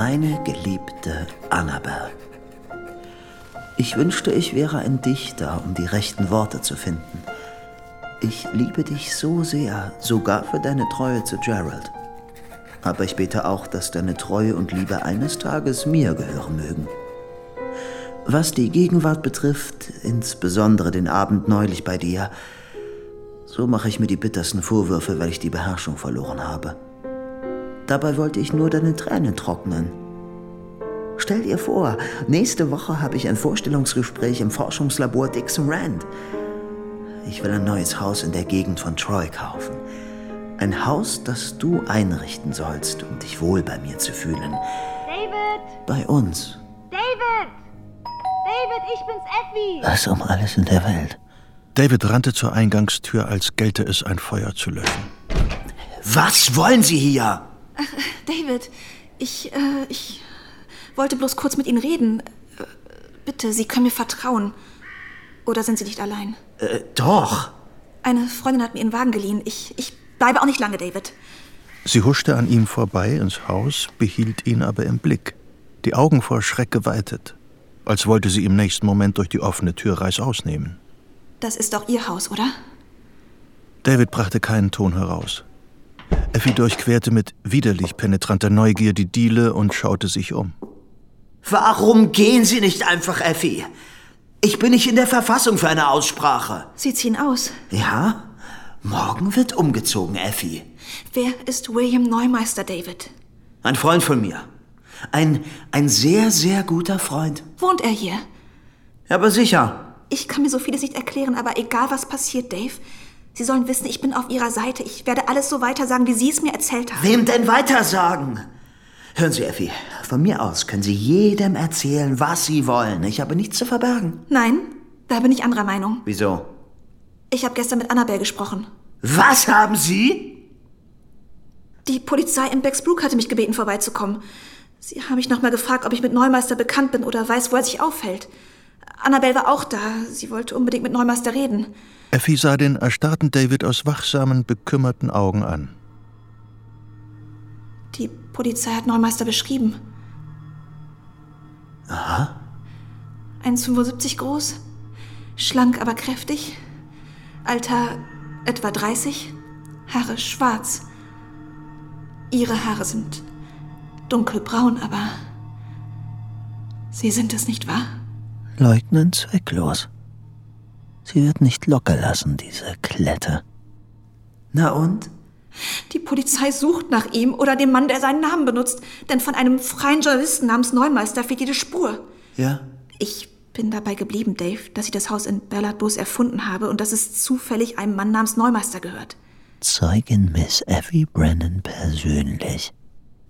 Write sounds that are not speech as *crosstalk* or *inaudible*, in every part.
Meine geliebte Annabel. Ich wünschte, ich wäre ein Dichter, um die rechten Worte zu finden. Ich liebe dich so sehr, sogar für deine Treue zu Gerald. Aber ich bete auch, dass deine Treue und Liebe eines Tages mir gehören mögen. Was die Gegenwart betrifft, insbesondere den Abend neulich bei dir, so mache ich mir die bittersten Vorwürfe, weil ich die Beherrschung verloren habe. Dabei wollte ich nur deine Tränen trocknen. Stell dir vor, nächste Woche habe ich ein Vorstellungsgespräch im Forschungslabor Dixon Rand. Ich will ein neues Haus in der Gegend von Troy kaufen. Ein Haus, das du einrichten sollst, um dich wohl bei mir zu fühlen. David! Bei uns. David! David, ich bin's Effie! Was um alles in der Welt? David rannte zur Eingangstür, als gelte es, ein Feuer zu löschen. Was wollen Sie hier? David, ich, äh, ich wollte bloß kurz mit Ihnen reden. Äh, Bitte, Sie können mir vertrauen. Oder sind Sie nicht allein? Äh, doch. Eine Freundin hat mir ihren Wagen geliehen. Ich, ich bleibe auch nicht lange, David. Sie huschte an ihm vorbei ins Haus, behielt ihn aber im Blick, die Augen vor Schreck geweitet, als wollte sie im nächsten Moment durch die offene Tür reißaus nehmen. Das ist doch Ihr Haus, oder? David brachte keinen Ton heraus. Effie durchquerte mit widerlich penetranter Neugier die Diele und schaute sich um. Warum gehen Sie nicht einfach, Effie? Ich bin nicht in der Verfassung für eine Aussprache. Sie ziehen aus. Ja? Morgen wird umgezogen, Effie. Wer ist William Neumeister, David? Ein Freund von mir. Ein, ein sehr, sehr guter Freund. Wohnt er hier? Aber sicher. Ich kann mir so vieles nicht erklären, aber egal was passiert, Dave, Sie sollen wissen, ich bin auf Ihrer Seite. Ich werde alles so weiter sagen, wie Sie es mir erzählt haben. Wem denn weitersagen? Hören Sie, Effie, von mir aus können Sie jedem erzählen, was Sie wollen. Ich habe nichts zu verbergen. Nein, da bin ich anderer Meinung. Wieso? Ich habe gestern mit Annabelle gesprochen. Was haben Sie? Die Polizei in Bexbrook hatte mich gebeten, vorbeizukommen. Sie haben mich nochmal gefragt, ob ich mit Neumeister bekannt bin oder weiß, wo er sich aufhält. Annabelle war auch da. Sie wollte unbedingt mit Neumeister reden. Effie sah den erstarrten David aus wachsamen, bekümmerten Augen an. Die Polizei hat Neumeister beschrieben. Aha. 1,75 groß, schlank aber kräftig, Alter etwa 30, Haare schwarz. Ihre Haare sind dunkelbraun, aber Sie sind es nicht wahr? Leugnen zwecklos. Sie wird nicht locker lassen, diese Klette. Na und? Die Polizei sucht nach ihm oder dem Mann, der seinen Namen benutzt. Denn von einem freien Journalisten namens Neumeister fehlt jede Spur. Ja? Ich bin dabei geblieben, Dave, dass ich das Haus in Ballardbos erfunden habe und dass es zufällig einem Mann namens Neumeister gehört. Zeugin Miss Effie Brennan persönlich.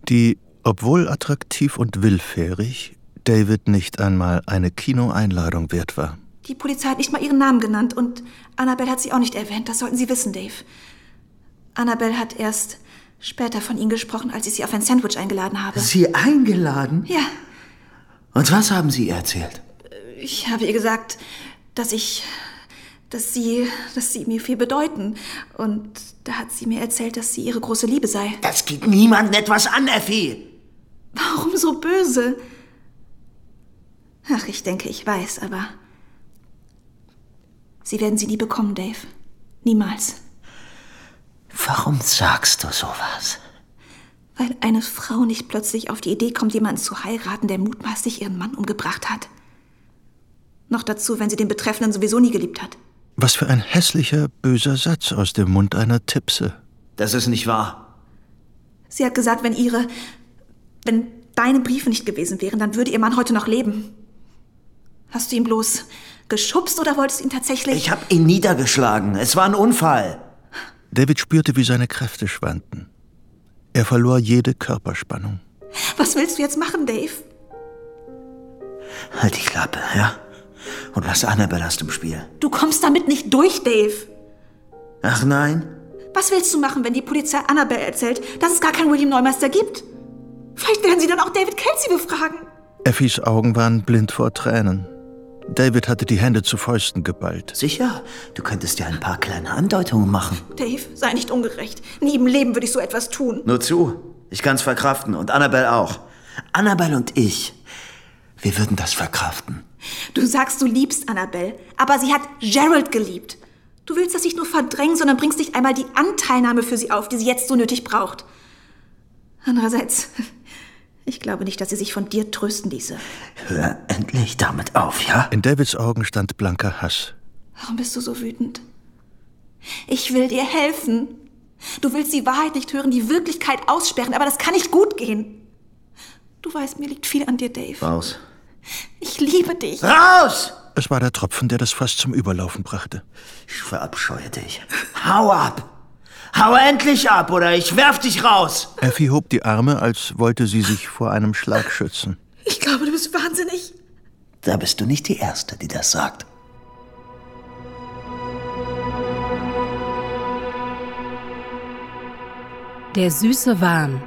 Die, obwohl attraktiv und willfährig, David nicht einmal eine Kinoeinladung wert war. Die Polizei hat nicht mal ihren Namen genannt und Annabelle hat sie auch nicht erwähnt. Das sollten Sie wissen, Dave. Annabelle hat erst später von Ihnen gesprochen, als ich Sie auf ein Sandwich eingeladen habe. Sie eingeladen? Ja, Und was haben Sie ihr erzählt? ich habe ihr gesagt, dass ich, dass Sie, dass Sie mir viel bedeuten. Und da hat sie mir erzählt, dass sie Ihre große Liebe sei. Das geht niemandem etwas an, Effie. Warum so böse? Ach, ich denke, ich weiß, aber Sie werden sie nie bekommen, Dave. Niemals. Warum sagst du sowas? Weil eine Frau nicht plötzlich auf die Idee kommt, jemanden zu heiraten, der mutmaßlich ihren Mann umgebracht hat. Noch dazu, wenn sie den Betreffenden sowieso nie geliebt hat. Was für ein hässlicher, böser Satz aus dem Mund einer Tipse. Das ist nicht wahr. Sie hat gesagt, wenn ihre. wenn deine Briefe nicht gewesen wären, dann würde ihr Mann heute noch leben. Hast du ihn bloß geschubst oder wolltest du ihn tatsächlich. Ich habe ihn niedergeschlagen. Es war ein Unfall. David spürte, wie seine Kräfte schwanden. Er verlor jede Körperspannung. Was willst du jetzt machen, Dave? Halt die Klappe, ja? Und lass Annabelle aus dem Spiel. Du kommst damit nicht durch, Dave. Ach nein? Was willst du machen, wenn die Polizei Annabelle erzählt, dass es gar keinen William Neumeister gibt? Vielleicht werden sie dann auch David Kelsey befragen. Effies Augen waren blind vor Tränen. David hatte die Hände zu Fäusten geballt. Sicher? Du könntest ja ein paar kleine Andeutungen machen. Dave, sei nicht ungerecht. Nie im Leben würde ich so etwas tun. Nur zu. Ich kann's verkraften und Annabelle auch. Annabelle und ich, wir würden das verkraften. Du sagst, du liebst Annabelle, aber sie hat Gerald geliebt. Du willst das nicht nur verdrängen, sondern bringst nicht einmal die Anteilnahme für sie auf, die sie jetzt so nötig braucht. Andererseits, ich glaube nicht, dass sie sich von dir trösten ließe. Hör endlich damit auf, ja? In Davids Augen stand blanker Hass. Warum bist du so wütend? Ich will dir helfen. Du willst die Wahrheit nicht hören, die Wirklichkeit aussperren, aber das kann nicht gut gehen. Du weißt, mir liegt viel an dir, Dave. Raus. Ich liebe dich. Raus! Es war der Tropfen, der das Fass zum Überlaufen brachte. Ich verabscheue dich. Hau ab! Hau endlich ab, oder ich werf dich raus! Effie hob die Arme, als wollte sie sich vor einem Schlag schützen. Ich glaube, du bist wahnsinnig. Da bist du nicht die Erste, die das sagt. Der süße Wahn.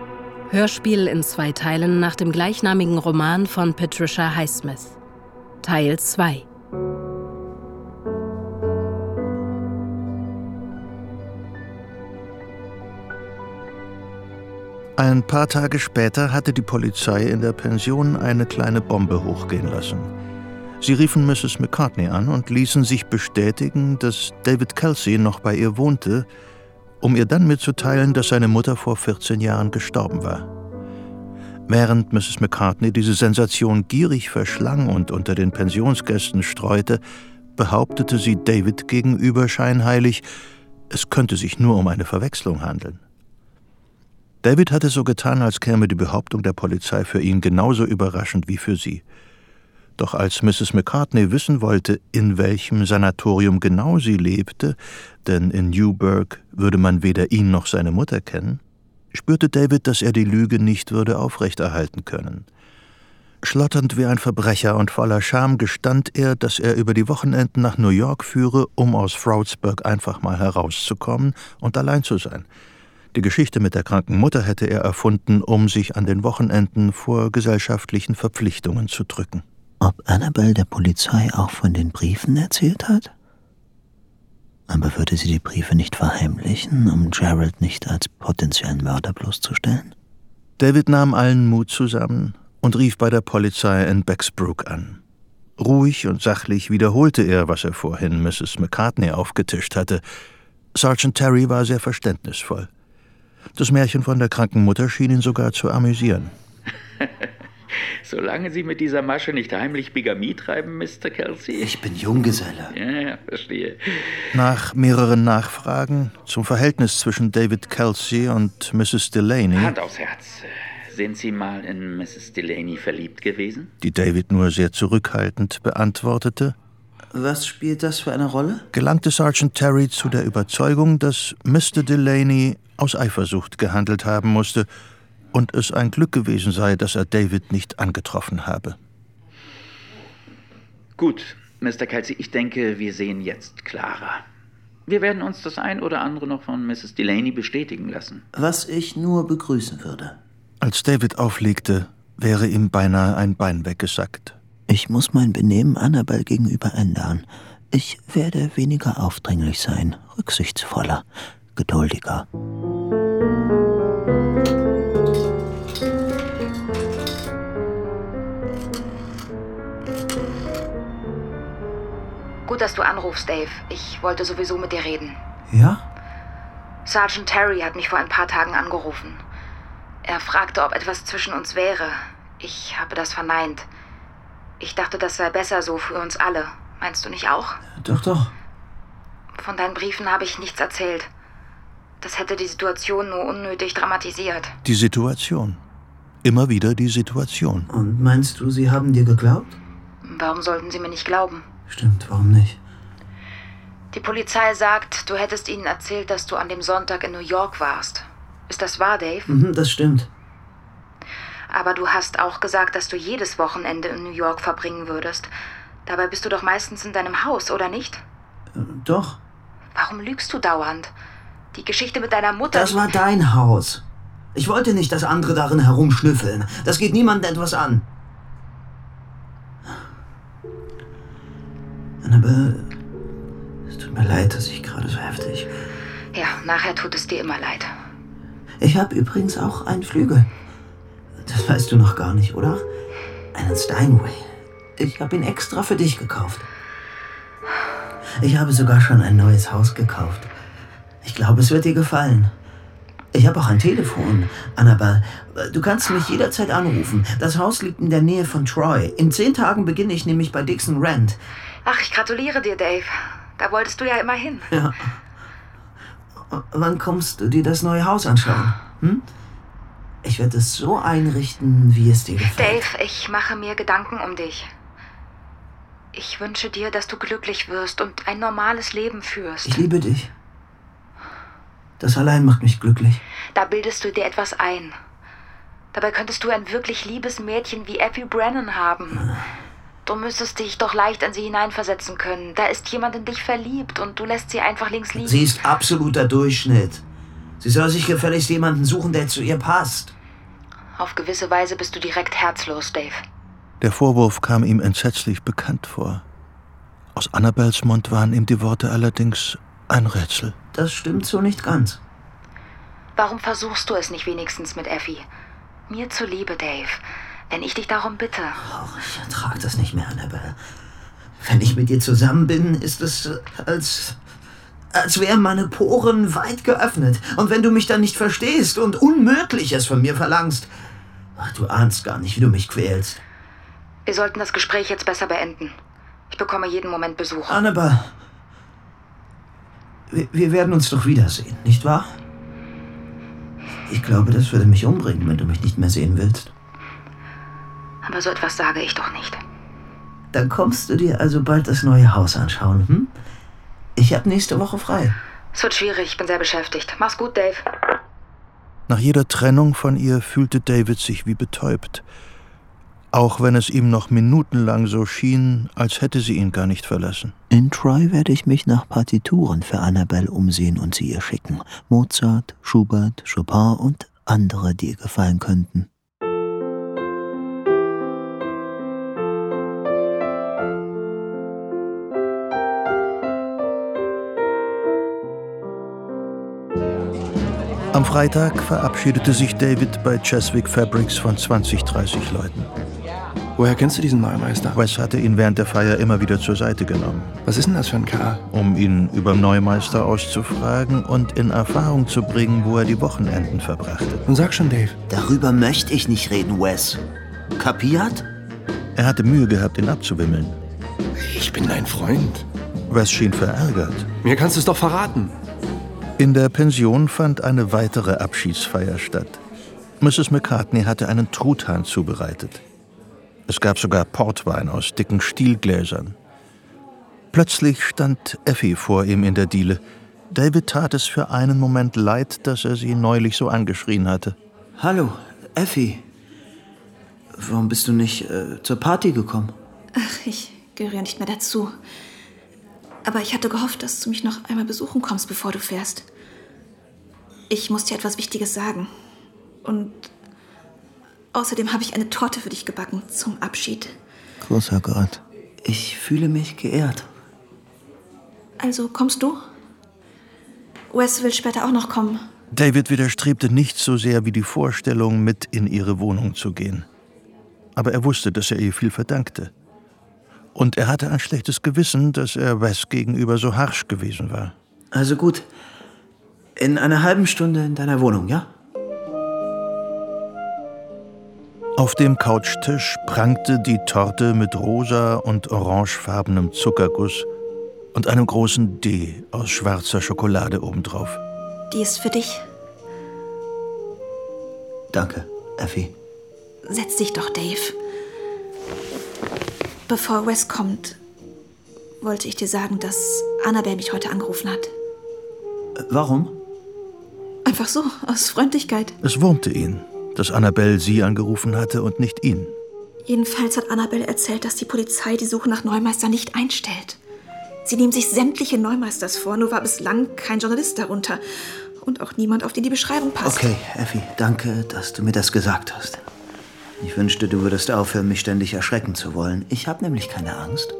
Hörspiel in zwei Teilen nach dem gleichnamigen Roman von Patricia Highsmith. Teil 2. Ein paar Tage später hatte die Polizei in der Pension eine kleine Bombe hochgehen lassen. Sie riefen Mrs. McCartney an und ließen sich bestätigen, dass David Kelsey noch bei ihr wohnte, um ihr dann mitzuteilen, dass seine Mutter vor 14 Jahren gestorben war. Während Mrs. McCartney diese Sensation gierig verschlang und unter den Pensionsgästen streute, behauptete sie David gegenüber scheinheilig, es könnte sich nur um eine Verwechslung handeln. David hatte so getan, als käme die Behauptung der Polizei für ihn genauso überraschend wie für sie. Doch als Mrs. McCartney wissen wollte, in welchem Sanatorium genau sie lebte, denn in Newburgh würde man weder ihn noch seine Mutter kennen, spürte David, dass er die Lüge nicht würde aufrechterhalten können. Schlotternd wie ein Verbrecher und voller Scham gestand er, dass er über die Wochenenden nach New York führe, um aus Froudsburg einfach mal herauszukommen und allein zu sein – die Geschichte mit der kranken Mutter hätte er erfunden, um sich an den Wochenenden vor gesellschaftlichen Verpflichtungen zu drücken. Ob Annabelle der Polizei auch von den Briefen erzählt hat? Aber würde sie die Briefe nicht verheimlichen, um Gerald nicht als potenziellen Mörder bloßzustellen? David nahm allen Mut zusammen und rief bei der Polizei in Bexbrook an. Ruhig und sachlich wiederholte er, was er vorhin Mrs. McCartney aufgetischt hatte. Sergeant Terry war sehr verständnisvoll. Das Märchen von der kranken Mutter schien ihn sogar zu amüsieren. *laughs* Solange Sie mit dieser Masche nicht heimlich Bigamie treiben, Mr. Kelsey. Ich bin Junggeselle. Ja, ja, verstehe. Nach mehreren Nachfragen zum Verhältnis zwischen David Kelsey und Mrs. Delaney. Hand aufs Herz. Sind Sie mal in Mrs. Delaney verliebt gewesen? Die David nur sehr zurückhaltend beantwortete. Was spielt das für eine Rolle? Gelangte Sergeant Terry zu der Überzeugung, dass Mr. Delaney aus Eifersucht gehandelt haben musste und es ein Glück gewesen sei, dass er David nicht angetroffen habe. Gut, Mr. Kelsey, ich denke, wir sehen jetzt klarer. Wir werden uns das ein oder andere noch von Mrs. Delaney bestätigen lassen. Was ich nur begrüßen würde. Als David auflegte, wäre ihm beinahe ein Bein weggesackt. Ich muss mein Benehmen Annabel gegenüber ändern. Ich werde weniger aufdringlich sein, rücksichtsvoller, geduldiger. Gut, dass du anrufst, Dave. Ich wollte sowieso mit dir reden. Ja? Sergeant Terry hat mich vor ein paar Tagen angerufen. Er fragte, ob etwas zwischen uns wäre. Ich habe das verneint. Ich dachte, das sei besser so für uns alle. Meinst du nicht auch? Doch, doch. Von deinen Briefen habe ich nichts erzählt. Das hätte die Situation nur unnötig dramatisiert. Die Situation. Immer wieder die Situation. Und meinst du, sie haben dir geglaubt? Warum sollten sie mir nicht glauben? Stimmt, warum nicht? Die Polizei sagt, du hättest ihnen erzählt, dass du an dem Sonntag in New York warst. Ist das wahr, Dave? Mhm, das stimmt. Aber du hast auch gesagt, dass du jedes Wochenende in New York verbringen würdest. Dabei bist du doch meistens in deinem Haus, oder nicht? Äh, doch. Warum lügst du dauernd? Die Geschichte mit deiner Mutter. Das war dein Haus. Ich wollte nicht, dass andere darin herumschnüffeln. Das geht niemandem etwas an. Annabelle, es tut mir leid, dass ich gerade so heftig. Ja, nachher tut es dir immer leid. Ich habe übrigens auch einen Flügel. Das weißt du noch gar nicht, oder? Einen Steinway. Ich habe ihn extra für dich gekauft. Ich habe sogar schon ein neues Haus gekauft. Ich glaube, es wird dir gefallen. Ich habe auch ein Telefon, Annabelle. Du kannst mich jederzeit anrufen. Das Haus liegt in der Nähe von Troy. In zehn Tagen beginne ich nämlich bei Dixon Rent. Ach, ich gratuliere dir, Dave. Da wolltest du ja immer hin. Ja. Wann kommst du dir das neue Haus anschauen? Hm? Ich werde es so einrichten, wie es dir gefällt. Dave, ich mache mir Gedanken um dich. Ich wünsche dir, dass du glücklich wirst und ein normales Leben führst. Ich liebe dich. Das allein macht mich glücklich. Da bildest du dir etwas ein. Dabei könntest du ein wirklich liebes Mädchen wie Effie Brennan haben. Du müsstest dich doch leicht in sie hineinversetzen können. Da ist jemand in dich verliebt und du lässt sie einfach links liegen. Sie ist absoluter Durchschnitt. Sie soll sich gefälligst jemanden suchen, der zu ihr passt. Auf gewisse Weise bist du direkt herzlos, Dave. Der Vorwurf kam ihm entsetzlich bekannt vor. Aus Annabels Mund waren ihm die Worte allerdings ein Rätsel. Das stimmt so nicht ganz. Warum versuchst du es nicht wenigstens mit Effie? Mir zuliebe, Dave. Wenn ich dich darum bitte. Oh, ich ertrage das nicht mehr, Annabelle. Wenn ich mit dir zusammen bin, ist es als als wären meine Poren weit geöffnet. Und wenn du mich dann nicht verstehst und Unmögliches von mir verlangst, ach, du ahnst gar nicht, wie du mich quälst. Wir sollten das Gespräch jetzt besser beenden. Ich bekomme jeden Moment Besuch. Annabelle, wir, wir werden uns doch wiedersehen, nicht wahr? Ich glaube, das würde mich umbringen, wenn du mich nicht mehr sehen willst. Aber so etwas sage ich doch nicht. Dann kommst du dir also bald das neue Haus anschauen, hm? Ich habe nächste Woche frei. Es wird schwierig, ich bin sehr beschäftigt. Mach's gut, Dave. Nach jeder Trennung von ihr fühlte David sich wie betäubt. Auch wenn es ihm noch minutenlang so schien, als hätte sie ihn gar nicht verlassen. In Troy werde ich mich nach Partituren für Annabelle umsehen und sie ihr schicken. Mozart, Schubert, Chopin und andere, die ihr gefallen könnten. Am Freitag verabschiedete sich David bei Cheswick Fabrics von 20, 30 Leuten. Woher kennst du diesen Neumeister? Wes hatte ihn während der Feier immer wieder zur Seite genommen. Was ist denn das für ein Kerl? Um ihn über Neumeister auszufragen und in Erfahrung zu bringen, wo er die Wochenenden verbrachte. Nun sag schon, Dave. Darüber möchte ich nicht reden, Wes. Kapiert? Er hatte Mühe gehabt, ihn abzuwimmeln. Ich bin dein Freund. Wes schien verärgert. Mir kannst du es doch verraten. In der Pension fand eine weitere Abschiedsfeier statt. Mrs. McCartney hatte einen Truthahn zubereitet. Es gab sogar Portwein aus dicken Stielgläsern. Plötzlich stand Effie vor ihm in der Diele. David tat es für einen Moment leid, dass er sie neulich so angeschrien hatte. Hallo, Effie. Warum bist du nicht äh, zur Party gekommen? Ach, ich gehöre nicht mehr dazu. Aber ich hatte gehofft, dass du mich noch einmal besuchen kommst, bevor du fährst. Ich muss dir etwas Wichtiges sagen. Und außerdem habe ich eine Torte für dich gebacken zum Abschied. Großer Gott. Ich fühle mich geehrt. Also kommst du? Wes will später auch noch kommen. David widerstrebte nicht so sehr wie die Vorstellung, mit in ihre Wohnung zu gehen. Aber er wusste, dass er ihr viel verdankte. Und er hatte ein schlechtes Gewissen, dass er Wes gegenüber so harsch gewesen war. Also gut. In einer halben Stunde in deiner Wohnung, ja? Auf dem Couchtisch prangte die Torte mit rosa und orangefarbenem Zuckerguss und einem großen D aus schwarzer Schokolade obendrauf. Die ist für dich. Danke, Effie. Setz dich doch, Dave. Bevor Wes kommt, wollte ich dir sagen, dass Annabelle mich heute angerufen hat. Warum? Einfach so, aus Freundlichkeit. Es wurmte ihn, dass Annabelle sie angerufen hatte und nicht ihn. Jedenfalls hat Annabelle erzählt, dass die Polizei die Suche nach Neumeister nicht einstellt. Sie nehmen sich sämtliche Neumeisters vor, nur war bislang kein Journalist darunter. Und auch niemand, auf den die Beschreibung passt. Okay, Effie, danke, dass du mir das gesagt hast. Ich wünschte, du würdest aufhören, mich ständig erschrecken zu wollen. Ich habe nämlich keine Angst.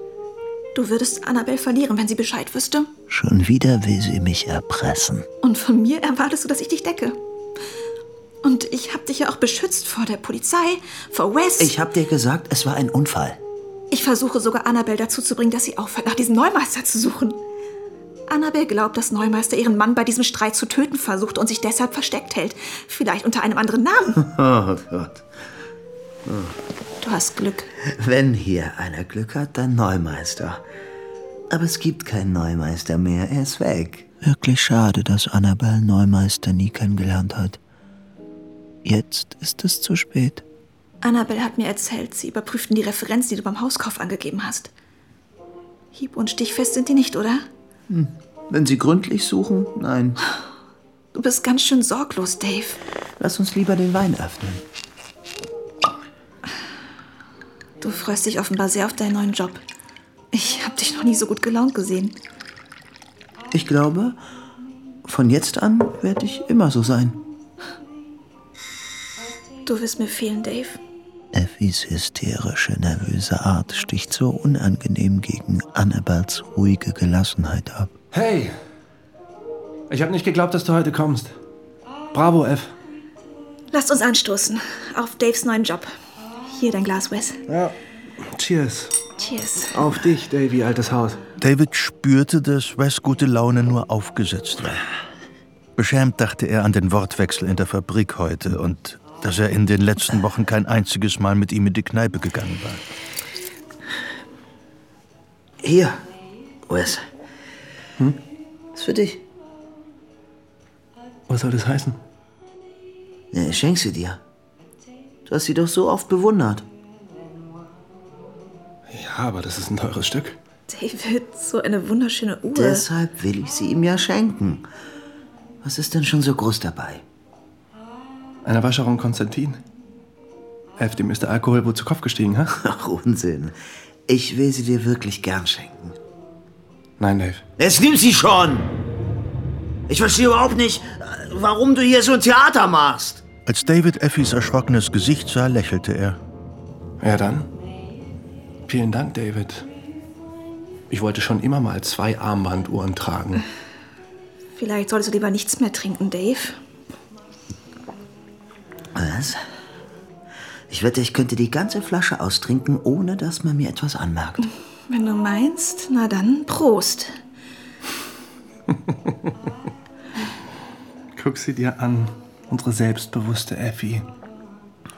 Du würdest Annabelle verlieren, wenn sie Bescheid wüsste. Schon wieder will sie mich erpressen. Und von mir erwartest du, dass ich dich decke. Und ich hab dich ja auch beschützt vor der Polizei, vor Wes. Ich hab dir gesagt, es war ein Unfall. Ich versuche sogar Annabelle dazu zu bringen, dass sie aufhört, nach diesem Neumeister zu suchen. Annabelle glaubt, dass Neumeister ihren Mann bei diesem Streit zu töten versucht und sich deshalb versteckt hält. Vielleicht unter einem anderen Namen. *laughs* Oh Gott. Du hast Glück. Wenn hier einer Glück hat, dann Neumeister. Aber es gibt keinen Neumeister mehr, er ist weg. Wirklich schade, dass Annabelle Neumeister nie kennengelernt hat. Jetzt ist es zu spät. Annabelle hat mir erzählt, sie überprüften die Referenz, die du beim Hauskauf angegeben hast. Hieb- und stichfest sind die nicht, oder? Hm. Wenn Sie gründlich suchen, nein. Du bist ganz schön sorglos, Dave. Lass uns lieber den Wein öffnen. Du freust dich offenbar sehr auf deinen neuen Job. Ich hab dich noch nie so gut gelaunt gesehen. Ich glaube, von jetzt an werde ich immer so sein. Du wirst mir fehlen, Dave. Effis hysterische, nervöse Art sticht so unangenehm gegen Annabels ruhige Gelassenheit ab. Hey! Ich habe nicht geglaubt, dass du heute kommst. Bravo, F. Lasst uns anstoßen auf Daves neuen Job. Hier dein Glas, Wes. Ja. Cheers. Cheers. Auf dich, Davy, altes Haus. David spürte, dass Wes gute Laune nur aufgesetzt war. Beschämt dachte er an den Wortwechsel in der Fabrik heute und dass er in den letzten Wochen kein einziges Mal mit ihm in die Kneipe gegangen war. Hier, Wes. Hm? Ist für dich. Was soll das heißen? Ich schenk sie dir. Du hast sie doch so oft bewundert. Ja, aber das ist ein teures Stück. David, so eine wunderschöne Uhr. Deshalb will ich sie ihm ja schenken. Was ist denn schon so groß dabei? Eine Wascherin Konstantin. F, dem ist der Alkohol wohl zu Kopf gestiegen, ha? *laughs* Ach, Unsinn. Ich will sie dir wirklich gern schenken. Nein, Dave. Jetzt nimm sie schon! Ich verstehe überhaupt nicht, warum du hier so ein Theater machst. Als David Effis erschrockenes Gesicht sah, lächelte er. Ja, dann. Vielen Dank, David. Ich wollte schon immer mal zwei Armbanduhren tragen. Vielleicht solltest du lieber nichts mehr trinken, Dave. Was? Ich wette, ich könnte die ganze Flasche austrinken, ohne dass man mir etwas anmerkt. Wenn du meinst, na dann Prost. Guck sie dir an, unsere selbstbewusste Effi.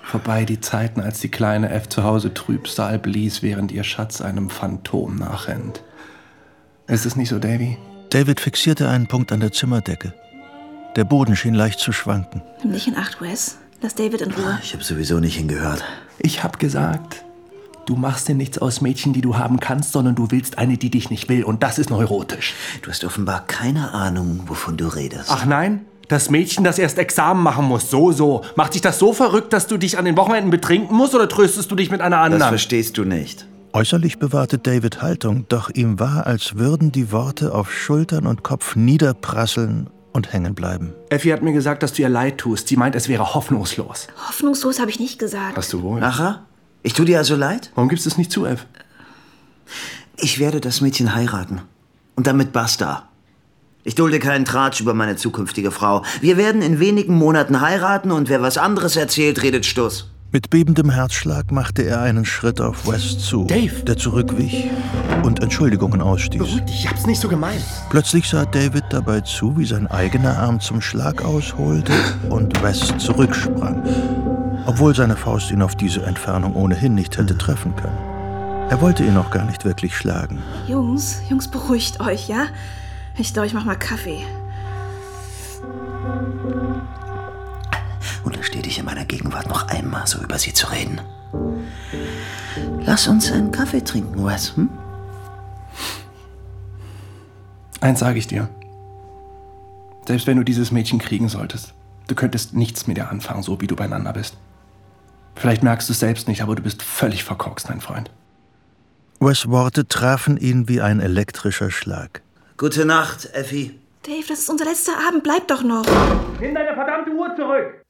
Vorbei die Zeiten, als die kleine F zu Hause Trübsal blies, während ihr Schatz einem Phantom nachrennt. Ist es nicht so, Davy? David fixierte einen Punkt an der Zimmerdecke. Der Boden schien leicht zu schwanken. Nimm dich in Acht, Wes. Lass David in Ruhe. Ich habe sowieso nicht hingehört. Ich hab gesagt, du machst dir nichts aus Mädchen, die du haben kannst, sondern du willst eine, die dich nicht will. Und das ist neurotisch. Du hast offenbar keine Ahnung, wovon du redest. Ach nein? Das Mädchen, das erst Examen machen muss, so, so. Macht dich das so verrückt, dass du dich an den Wochenenden betrinken musst oder tröstest du dich mit einer anderen? Das verstehst du nicht. Äußerlich bewahrte David Haltung, doch ihm war, als würden die Worte auf Schultern und Kopf niederprasseln und hängen bleiben. Effi hat mir gesagt, dass du ihr leid tust. Sie meint, es wäre hoffnungslos. Hoffnungslos habe ich nicht gesagt. Hast du wohl? Aha? Ich tu dir also leid? Warum gibst du es nicht zu, Eff? Ich werde das Mädchen heiraten. Und damit basta. Ich dulde keinen Tratsch über meine zukünftige Frau. Wir werden in wenigen Monaten heiraten und wer was anderes erzählt, redet Stuss. Mit bebendem Herzschlag machte er einen Schritt auf West zu, Dave! der zurückwich und Entschuldigungen ausstieß. Beruhig dich, ich hab's nicht so gemeint. Plötzlich sah David dabei zu, wie sein eigener Arm zum Schlag ausholte und West zurücksprang, obwohl seine Faust ihn auf diese Entfernung ohnehin nicht hätte treffen können. Er wollte ihn auch gar nicht wirklich schlagen. Jungs, Jungs, beruhigt euch, ja? Ich glaube, ich mach mal Kaffee. Untersteh dich in meiner Gegenwart noch einmal, so über sie zu reden. Lass uns einen Kaffee trinken, Wes, hm? Eins sage ich dir. Selbst wenn du dieses Mädchen kriegen solltest, du könntest nichts mit ihr anfangen, so wie du beieinander bist. Vielleicht merkst du es selbst nicht, aber du bist völlig verkorkst, mein Freund. Wes Worte trafen ihn wie ein elektrischer Schlag. Gute Nacht, Effi. Dave, das ist unser letzter Abend. Bleib doch noch. Nimm deine verdammte Uhr zurück!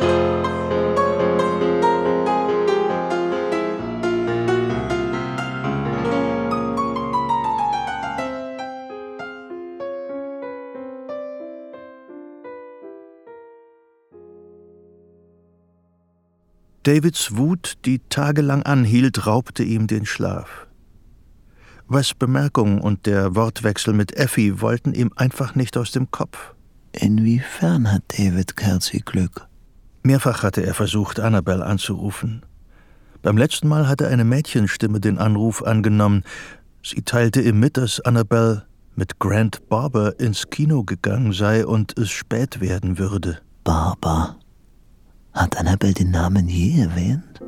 Davids Wut, die tagelang anhielt, raubte ihm den Schlaf. Wes Bemerkung und der Wortwechsel mit Effie wollten ihm einfach nicht aus dem Kopf. Inwiefern hat David Kelsey Glück? Mehrfach hatte er versucht, Annabelle anzurufen. Beim letzten Mal hatte eine Mädchenstimme den Anruf angenommen. Sie teilte ihm mit, dass Annabelle mit Grant Barber ins Kino gegangen sei und es spät werden würde. Barber. Hat Annabelle den Namen je erwähnt?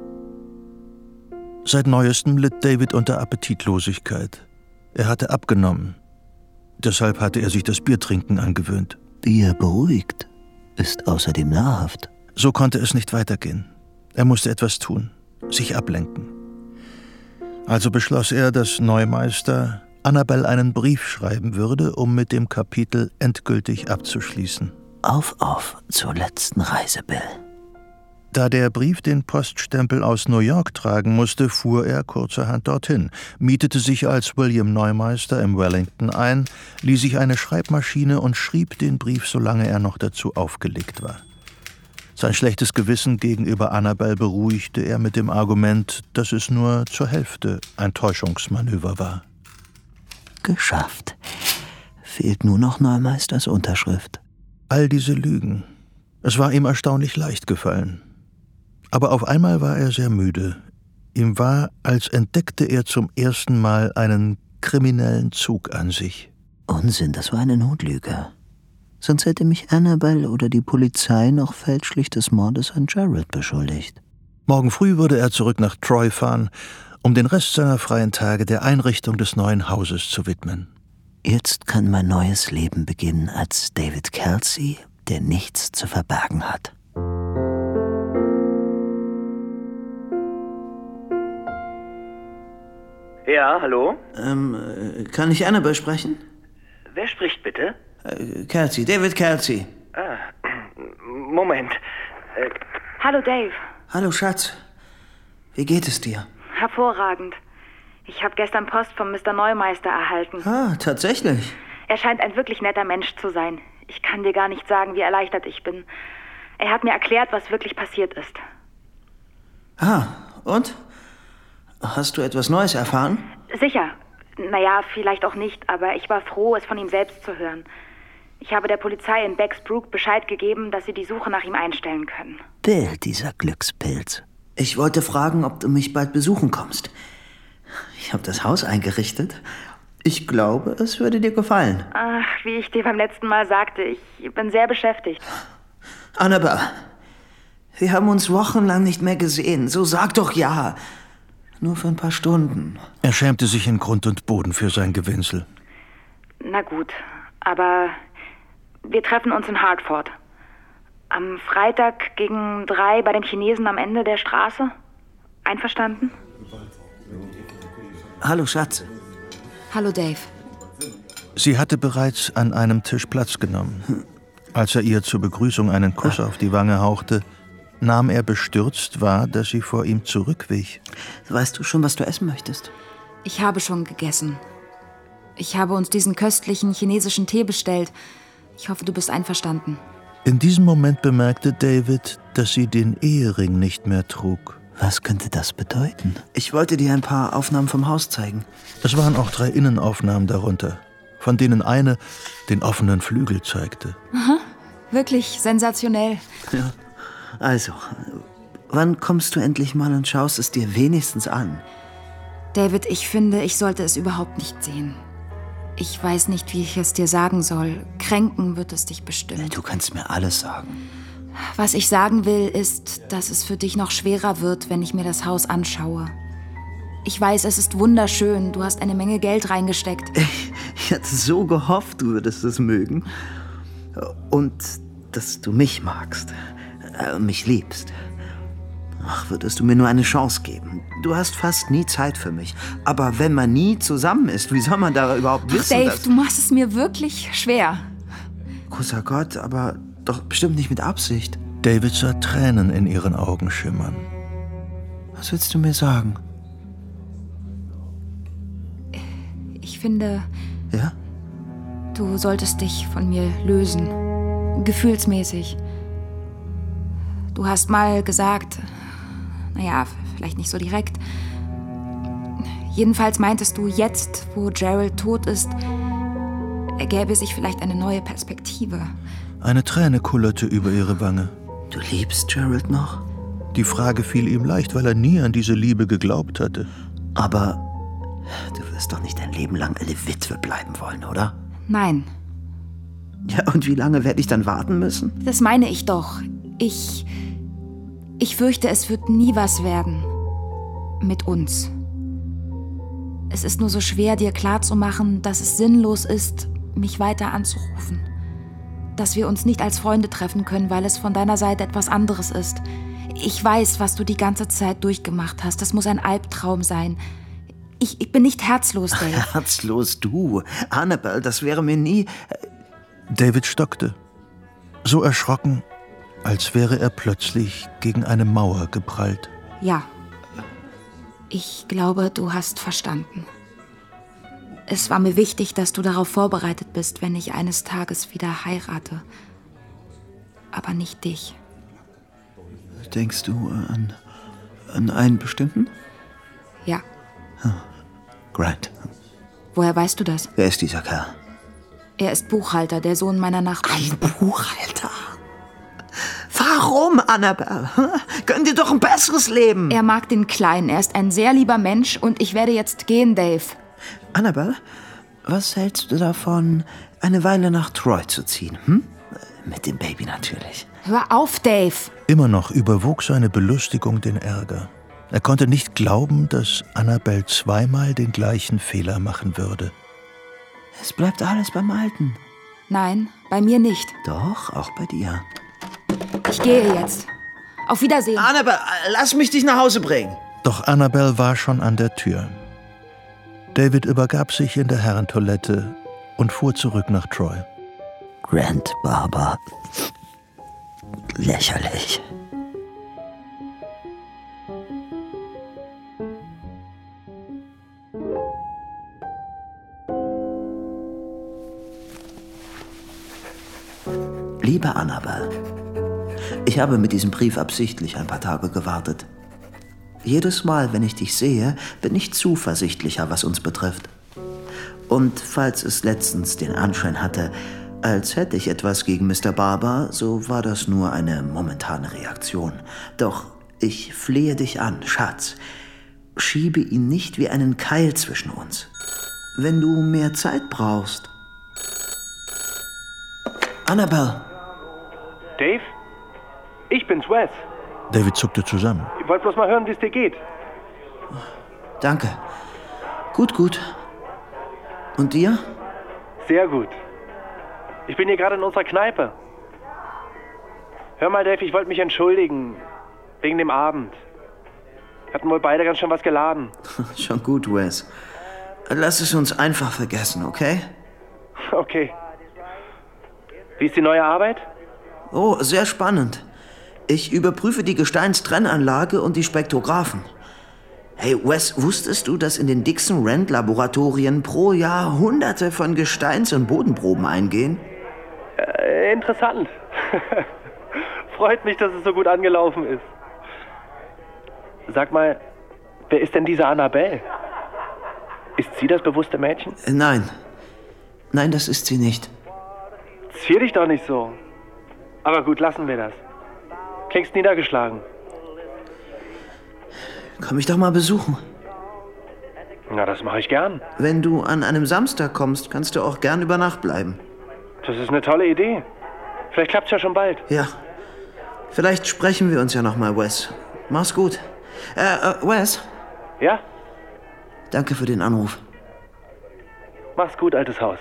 Seit neuestem litt David unter Appetitlosigkeit. Er hatte abgenommen. Deshalb hatte er sich das Biertrinken angewöhnt. Bier beruhigt, ist außerdem nahrhaft. So konnte es nicht weitergehen. Er musste etwas tun, sich ablenken. Also beschloss er, dass Neumeister Annabelle einen Brief schreiben würde, um mit dem Kapitel endgültig abzuschließen. Auf, auf zur letzten Reise, Bill. Da der Brief den Poststempel aus New York tragen musste, fuhr er kurzerhand dorthin, mietete sich als William Neumeister im Wellington ein, ließ sich eine Schreibmaschine und schrieb den Brief, solange er noch dazu aufgelegt war. Sein schlechtes Gewissen gegenüber Annabelle beruhigte er mit dem Argument, dass es nur zur Hälfte ein Täuschungsmanöver war. Geschafft. Fehlt nur noch Neumeisters Unterschrift. All diese Lügen. Es war ihm erstaunlich leicht gefallen. Aber auf einmal war er sehr müde. Ihm war, als entdeckte er zum ersten Mal einen kriminellen Zug an sich. Unsinn, das war eine Notlüge. Sonst hätte mich Annabelle oder die Polizei noch fälschlich des Mordes an Jared beschuldigt. Morgen früh würde er zurück nach Troy fahren, um den Rest seiner freien Tage der Einrichtung des neuen Hauses zu widmen. Jetzt kann mein neues Leben beginnen als David Kelsey, der nichts zu verbergen hat. Ja, hallo? Ähm, äh, kann ich Annabelle sprechen? Wer spricht bitte? Äh, Kelsey, David Kelsey. Ah, Moment. Äh, Hallo Dave. Hallo, Schatz. Wie geht es dir? Hervorragend. Ich habe gestern Post vom Mr. Neumeister erhalten. Ah, tatsächlich. Er scheint ein wirklich netter Mensch zu sein. Ich kann dir gar nicht sagen, wie erleichtert ich bin. Er hat mir erklärt, was wirklich passiert ist. Ah, und? Hast du etwas Neues erfahren? Sicher. Naja, vielleicht auch nicht, aber ich war froh, es von ihm selbst zu hören. Ich habe der Polizei in Bexbrook Bescheid gegeben, dass sie die Suche nach ihm einstellen können. Bill, dieser Glückspilz. Ich wollte fragen, ob du mich bald besuchen kommst. Ich habe das Haus eingerichtet. Ich glaube, es würde dir gefallen. Ach, wie ich dir beim letzten Mal sagte, ich bin sehr beschäftigt. Annabelle, wir haben uns wochenlang nicht mehr gesehen. So sag doch ja. Nur für ein paar Stunden. Er schämte sich in Grund und Boden für sein Gewinsel. Na gut, aber wir treffen uns in Hartford. Am Freitag gegen drei bei dem Chinesen am Ende der Straße. Einverstanden? Hallo, Schatz. Hallo, Dave. Sie hatte bereits an einem Tisch Platz genommen. Als er ihr zur Begrüßung einen Kuss auf die Wange hauchte, nahm er bestürzt wahr, dass sie vor ihm zurückwich. Weißt du schon, was du essen möchtest? Ich habe schon gegessen. Ich habe uns diesen köstlichen chinesischen Tee bestellt. Ich hoffe, du bist einverstanden. In diesem Moment bemerkte David, dass sie den Ehering nicht mehr trug. Was könnte das bedeuten? Ich wollte dir ein paar Aufnahmen vom Haus zeigen. Es waren auch drei Innenaufnahmen darunter, von denen eine den offenen Flügel zeigte. Aha, wirklich sensationell. Ja. Also, wann kommst du endlich mal und schaust es dir wenigstens an? David, ich finde, ich sollte es überhaupt nicht sehen. Ich weiß nicht, wie ich es dir sagen soll. Kränken wird es dich bestimmt. Du kannst mir alles sagen. Was ich sagen will, ist, dass es für dich noch schwerer wird, wenn ich mir das Haus anschaue. Ich weiß, es ist wunderschön. Du hast eine Menge Geld reingesteckt. Ich, ich hatte so gehofft, du würdest es mögen. Und dass du mich magst. Äh, mich liebst. Ach, würdest du mir nur eine Chance geben? Du hast fast nie Zeit für mich. Aber wenn man nie zusammen ist, wie soll man da überhaupt wissen, Ach, Dave, dass... du machst es mir wirklich schwer. Großer Gott, aber doch bestimmt nicht mit Absicht. David sah Tränen in ihren Augen schimmern. Was willst du mir sagen? Ich finde... Ja? Du solltest dich von mir lösen. Gefühlsmäßig. Du hast mal gesagt, Naja, vielleicht nicht so direkt. Jedenfalls meintest du, jetzt, wo Gerald tot ist, ergäbe sich vielleicht eine neue Perspektive. Eine Träne kullerte über ihre Wange. Du liebst Gerald noch? Die Frage fiel ihm leicht, weil er nie an diese Liebe geglaubt hatte. Aber du wirst doch nicht dein Leben lang eine Witwe bleiben wollen, oder? Nein. Ja, und wie lange werde ich dann warten müssen? Das meine ich doch. Ich. Ich fürchte, es wird nie was werden. Mit uns. Es ist nur so schwer, dir klarzumachen, dass es sinnlos ist, mich weiter anzurufen. Dass wir uns nicht als Freunde treffen können, weil es von deiner Seite etwas anderes ist. Ich weiß, was du die ganze Zeit durchgemacht hast. Das muss ein Albtraum sein. Ich, ich bin nicht herzlos, *laughs* Dave. Herzlos du. Annabelle, das wäre mir nie. David stockte. So erschrocken, als wäre er plötzlich gegen eine Mauer geprallt. Ja. Ich glaube, du hast verstanden. Es war mir wichtig, dass du darauf vorbereitet bist, wenn ich eines Tages wieder heirate. Aber nicht dich. Denkst du an, an einen bestimmten? Ja. Grant. Woher weißt du das? Wer ist dieser Kerl? Er ist Buchhalter, der Sohn meiner Nachbarn. Ein Buchhalter? Warum, Annabelle? Gönn dir doch ein besseres Leben. Er mag den Kleinen. Er ist ein sehr lieber Mensch und ich werde jetzt gehen, Dave. Annabelle, was hältst du davon, eine Weile nach Troy zu ziehen? Hm? Mit dem Baby natürlich. Hör auf, Dave. Immer noch überwog seine Belustigung den Ärger. Er konnte nicht glauben, dass Annabelle zweimal den gleichen Fehler machen würde. Es bleibt alles beim Alten. Nein, bei mir nicht. Doch, auch bei dir. Ich gehe jetzt. Auf Wiedersehen. Annabelle, lass mich dich nach Hause bringen. Doch Annabelle war schon an der Tür. David übergab sich in der Herrentoilette und fuhr zurück nach Troy. Grant Barber. Lächerlich. Liebe Annabelle, ich habe mit diesem Brief absichtlich ein paar Tage gewartet. Jedes Mal, wenn ich dich sehe, bin ich zuversichtlicher, was uns betrifft. Und falls es letztens den Anschein hatte, als hätte ich etwas gegen Mr. Barber, so war das nur eine momentane Reaktion. Doch ich flehe dich an, Schatz, schiebe ihn nicht wie einen Keil zwischen uns. Wenn du mehr Zeit brauchst. Annabelle. Dave? Ich bin's, Wes. David zuckte zusammen. Ich wollte bloß mal hören, wie es dir geht. Danke. Gut, gut. Und dir? Sehr gut. Ich bin hier gerade in unserer Kneipe. Hör mal, Dave, ich wollte mich entschuldigen. Wegen dem Abend. Hatten wohl beide ganz schön was geladen. *laughs* Schon gut, Wes. Lass es uns einfach vergessen, okay? Okay. Wie ist die neue Arbeit? Oh, sehr spannend. Ich überprüfe die Gesteinstrennanlage und die Spektrographen. Hey, Wes, wusstest du, dass in den Dixon Rand Laboratorien pro Jahr hunderte von Gesteins- und Bodenproben eingehen? Äh, interessant. *laughs* Freut mich, dass es so gut angelaufen ist. Sag mal, wer ist denn diese Annabelle? Ist sie das bewusste Mädchen? Äh, Nein. Nein, das ist sie nicht. Zier dich doch nicht so. Aber gut, lassen wir das. Klingst niedergeschlagen. Komm mich doch mal besuchen. Na, das mache ich gern. Wenn du an einem Samstag kommst, kannst du auch gern über Nacht bleiben. Das ist eine tolle Idee. Vielleicht klappt's ja schon bald. Ja. Vielleicht sprechen wir uns ja noch mal, Wes. Mach's gut. Äh, äh, Wes? Ja? Danke für den Anruf. Mach's gut, altes Haus.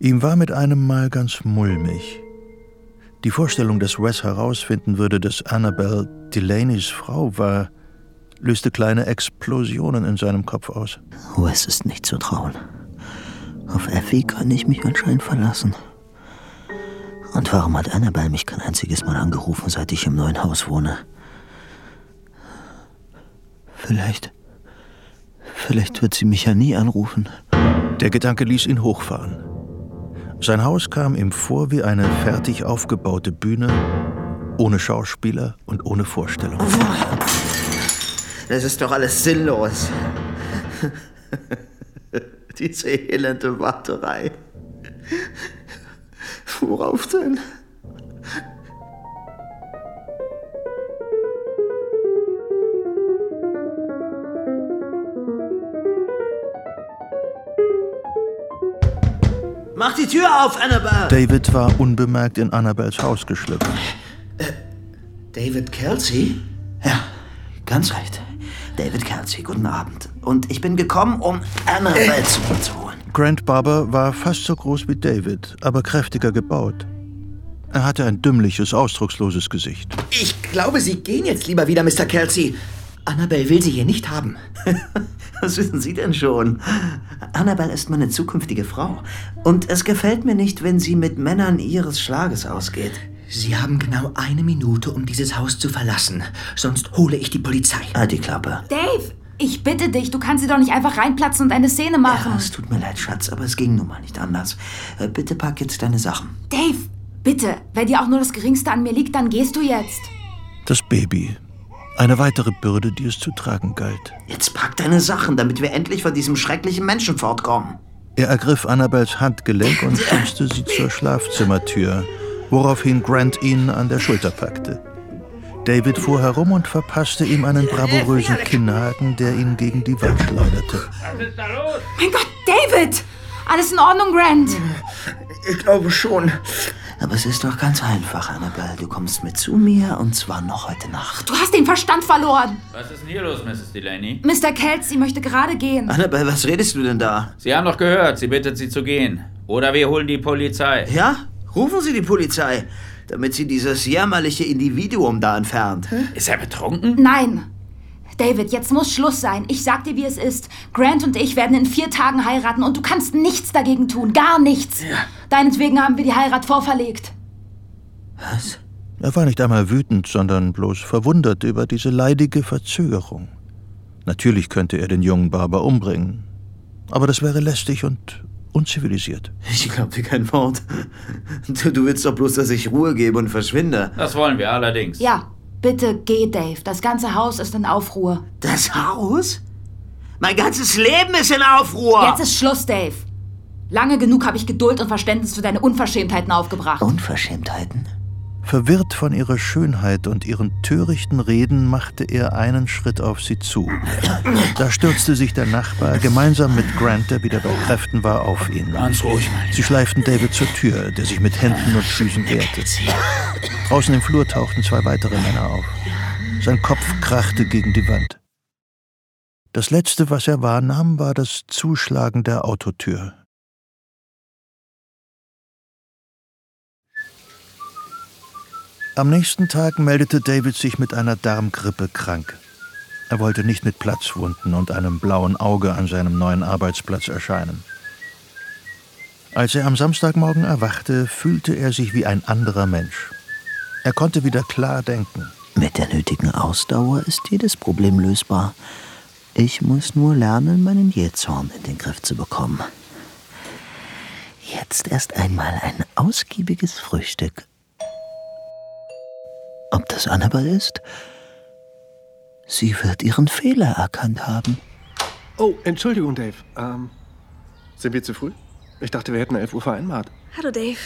Ihm war mit einem Mal ganz mulmig. Die Vorstellung, dass Wes herausfinden würde, dass Annabelle Delaneys Frau war, löste kleine Explosionen in seinem Kopf aus. Wes ist nicht zu trauen. Auf Effie kann ich mich anscheinend verlassen. Und warum hat Annabelle mich kein einziges Mal angerufen, seit ich im neuen Haus wohne? Vielleicht. Vielleicht wird sie mich ja nie anrufen. Der Gedanke ließ ihn hochfahren. Sein Haus kam ihm vor wie eine fertig aufgebaute Bühne Ohne Schauspieler und ohne Vorstellung. Das ist doch alles sinnlos. Diese elende Warterei. Worauf denn? Mach die Tür auf, Annabelle! David war unbemerkt in Annabels Haus geschlüpft. David Kelsey? Ja, ganz recht. David Kelsey, guten Abend. Und ich bin gekommen, um Annabelle zu mir zu holen. Grant Barber war fast so groß wie David, aber kräftiger gebaut. Er hatte ein dümmliches, ausdrucksloses Gesicht. Ich glaube, Sie gehen jetzt lieber wieder, Mr. Kelsey. Annabelle will Sie hier nicht haben. *laughs* Was wissen Sie denn schon? Annabelle ist meine zukünftige Frau. Und es gefällt mir nicht, wenn sie mit Männern ihres Schlages ausgeht. Sie haben genau eine Minute, um dieses Haus zu verlassen. Sonst hole ich die Polizei. Halt die Klappe. Dave, ich bitte dich, du kannst sie doch nicht einfach reinplatzen und eine Szene machen. Ja, es tut mir leid, Schatz, aber es ging nun mal nicht anders. Äh, Bitte pack jetzt deine Sachen. Dave, bitte, wenn dir auch nur das Geringste an mir liegt, dann gehst du jetzt. Das Baby. Eine weitere Bürde, die es zu tragen galt. Jetzt pack deine Sachen, damit wir endlich von diesem schrecklichen Menschen fortkommen. Er ergriff Annabels Handgelenk und schubste sie zur Schlafzimmertür, woraufhin Grant ihn an der Schulter packte. David fuhr herum und verpasste ihm einen bravourösen Kinnhaken, der ihn gegen die Wand schleuderte. Mein Gott, David! Alles in Ordnung, Grant? Ich glaube schon. Aber es ist doch ganz einfach, Annabelle. Du kommst mit zu mir und zwar noch heute Nacht. Du hast den Verstand verloren. Was ist denn hier los, Mrs. Delaney? Mr. Kelsey möchte gerade gehen. Annabelle, was redest du denn da? Sie haben doch gehört, sie bittet Sie zu gehen. Oder wir holen die Polizei. Ja? Rufen Sie die Polizei, damit sie dieses jämmerliche Individuum da entfernt. Ist er betrunken? Nein. David, jetzt muss Schluss sein. Ich sag dir, wie es ist. Grant und ich werden in vier Tagen heiraten und du kannst nichts dagegen tun. Gar nichts. Deinetwegen haben wir die Heirat vorverlegt. Was? Er war nicht einmal wütend, sondern bloß verwundert über diese leidige Verzögerung. Natürlich könnte er den jungen Barber umbringen, aber das wäre lästig und unzivilisiert. Ich glaub dir kein Wort. Du, du willst doch bloß, dass ich Ruhe gebe und verschwinde. Das wollen wir allerdings. Ja, bitte geh, Dave. Das ganze Haus ist in Aufruhr. Das Haus? Mein ganzes Leben ist in Aufruhr. Jetzt ist Schluss, Dave. Lange genug habe ich Geduld und Verständnis für deine Unverschämtheiten aufgebracht. Unverschämtheiten? Verwirrt von ihrer Schönheit und ihren törichten Reden machte er einen Schritt auf sie zu. Da stürzte sich der Nachbar gemeinsam mit Grant, der wieder bei Kräften war, auf ihn. Ganz ruhig, Sie schleiften David zur Tür, der sich mit Händen und Füßen wehrte. Draußen im Flur tauchten zwei weitere Männer auf. Sein Kopf krachte gegen die Wand. Das Letzte, was er wahrnahm, war das Zuschlagen der Autotür. Am nächsten Tag meldete David sich mit einer Darmgrippe krank. Er wollte nicht mit Platzwunden und einem blauen Auge an seinem neuen Arbeitsplatz erscheinen. Als er am Samstagmorgen erwachte, fühlte er sich wie ein anderer Mensch. Er konnte wieder klar denken. Mit der nötigen Ausdauer ist jedes Problem lösbar. Ich muss nur lernen, meinen Jähzorn in den Griff zu bekommen. Jetzt erst einmal ein ausgiebiges Frühstück. Ob das Annabelle ist? Sie wird ihren Fehler erkannt haben. Oh, Entschuldigung, Dave. Ähm, sind wir zu früh? Ich dachte, wir hätten 11 Uhr vereinbart. Hallo, Dave.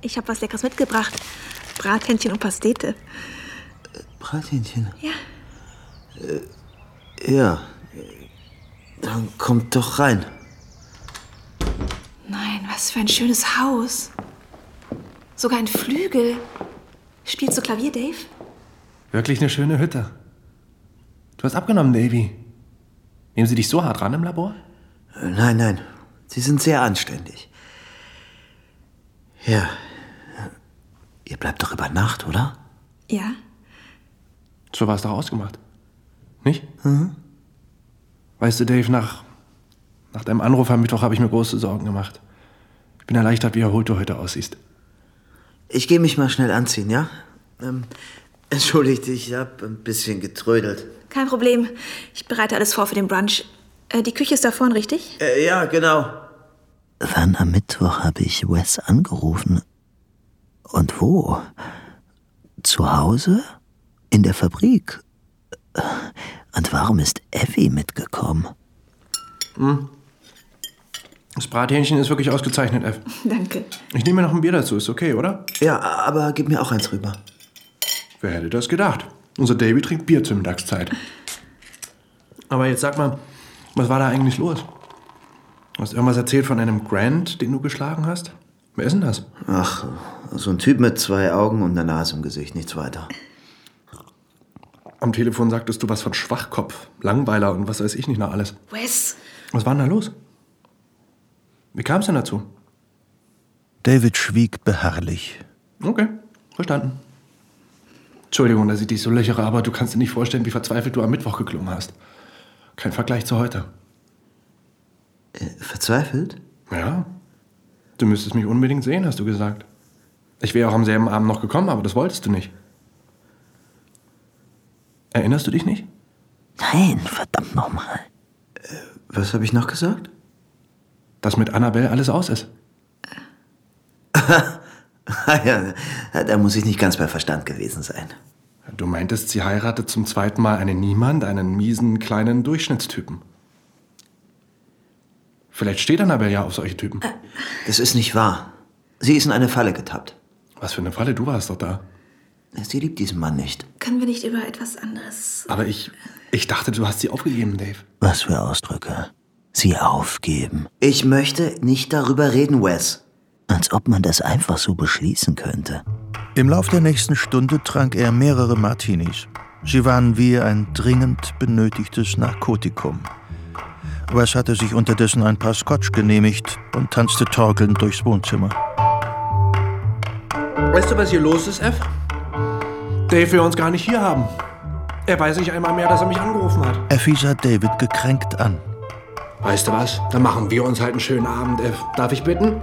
Ich habe was Leckeres mitgebracht. Brathähnchen und Pastete. Brathähnchen? Ja. Äh, ja. Dann kommt doch rein. Nein, was für ein schönes Haus. Sogar ein Flügel. Spielst du Klavier, Dave? Wirklich eine schöne Hütte. Du hast abgenommen, Davy. Nehmen sie dich so hart ran im Labor? Äh, Nein, nein. Sie sind sehr anständig. Ja. Ihr bleibt doch über Nacht, oder? Ja. So war es doch ausgemacht. Nicht? Weißt du, Dave, nach, nach deinem Anruf am Mittwoch habe ich mir große Sorgen gemacht. Ich bin erleichtert, wie erholt du heute aussiehst. Ich gehe mich mal schnell anziehen, ja? Ähm, *laughs* entschuldigt, ich hab ein bisschen getrödelt. Kein Problem. Ich bereite alles vor für den Brunch. Äh, die Küche ist da vorne, richtig? Äh, ja, genau. Wann am Mittwoch habe ich Wes angerufen? Und wo? Zu Hause? In der Fabrik? Und warum ist Effie mitgekommen? Hm. Das Brathähnchen ist wirklich ausgezeichnet, F. *laughs* Danke. Ich nehme mir noch ein Bier dazu, ist okay, oder? Ja, aber gib mir auch eins rüber. Wer hätte das gedacht? Unser Davy trinkt Bier zur Mittagszeit. Aber jetzt sag mal, was war da eigentlich los? Du hast irgendwas erzählt von einem Grant, den du geschlagen hast? Wer ist denn das? Ach, so ein Typ mit zwei Augen und einer Nase im Gesicht, nichts weiter. Am Telefon sagtest du was von Schwachkopf, Langweiler und was weiß ich nicht noch alles. Wes, Was war denn da los? Wie kam es denn dazu? David schwieg beharrlich. Okay, verstanden. Entschuldigung, dass ich dich so löchere, aber du kannst dir nicht vorstellen, wie verzweifelt du am Mittwoch geklungen hast. Kein Vergleich zu heute. Äh, verzweifelt? Ja. Du müsstest mich unbedingt sehen, hast du gesagt. Ich wäre auch am selben Abend noch gekommen, aber das wolltest du nicht. Erinnerst du dich nicht? Nein, verdammt nochmal. Äh, was habe ich noch gesagt? Dass mit Annabelle alles aus ist. *laughs* ja, da muss ich nicht ganz bei Verstand gewesen sein. Du meintest, sie heiratet zum zweiten Mal einen Niemand, einen miesen, kleinen Durchschnittstypen. Vielleicht steht Annabelle ja auf solche Typen. Das ist nicht wahr. Sie ist in eine Falle getappt. Was für eine Falle, du warst doch da. Sie liebt diesen Mann nicht. können wir nicht über etwas anderes... Aber ich, ich dachte, du hast sie aufgegeben, Dave. Was für Ausdrücke. Sie aufgeben. Ich möchte nicht darüber reden, Wes. Als ob man das einfach so beschließen könnte. Im Lauf der nächsten Stunde trank er mehrere Martinis. Sie waren wie ein dringend benötigtes Narkotikum. Wes hatte sich unterdessen ein paar Scotch genehmigt und tanzte torkelnd durchs Wohnzimmer. Weißt du, was hier los ist, F? Dave will uns gar nicht hier haben. Er weiß nicht einmal mehr, dass er mich angerufen hat. Effie sah David gekränkt an. Weißt du was? Dann machen wir uns halt einen schönen Abend, F. Darf ich bitten?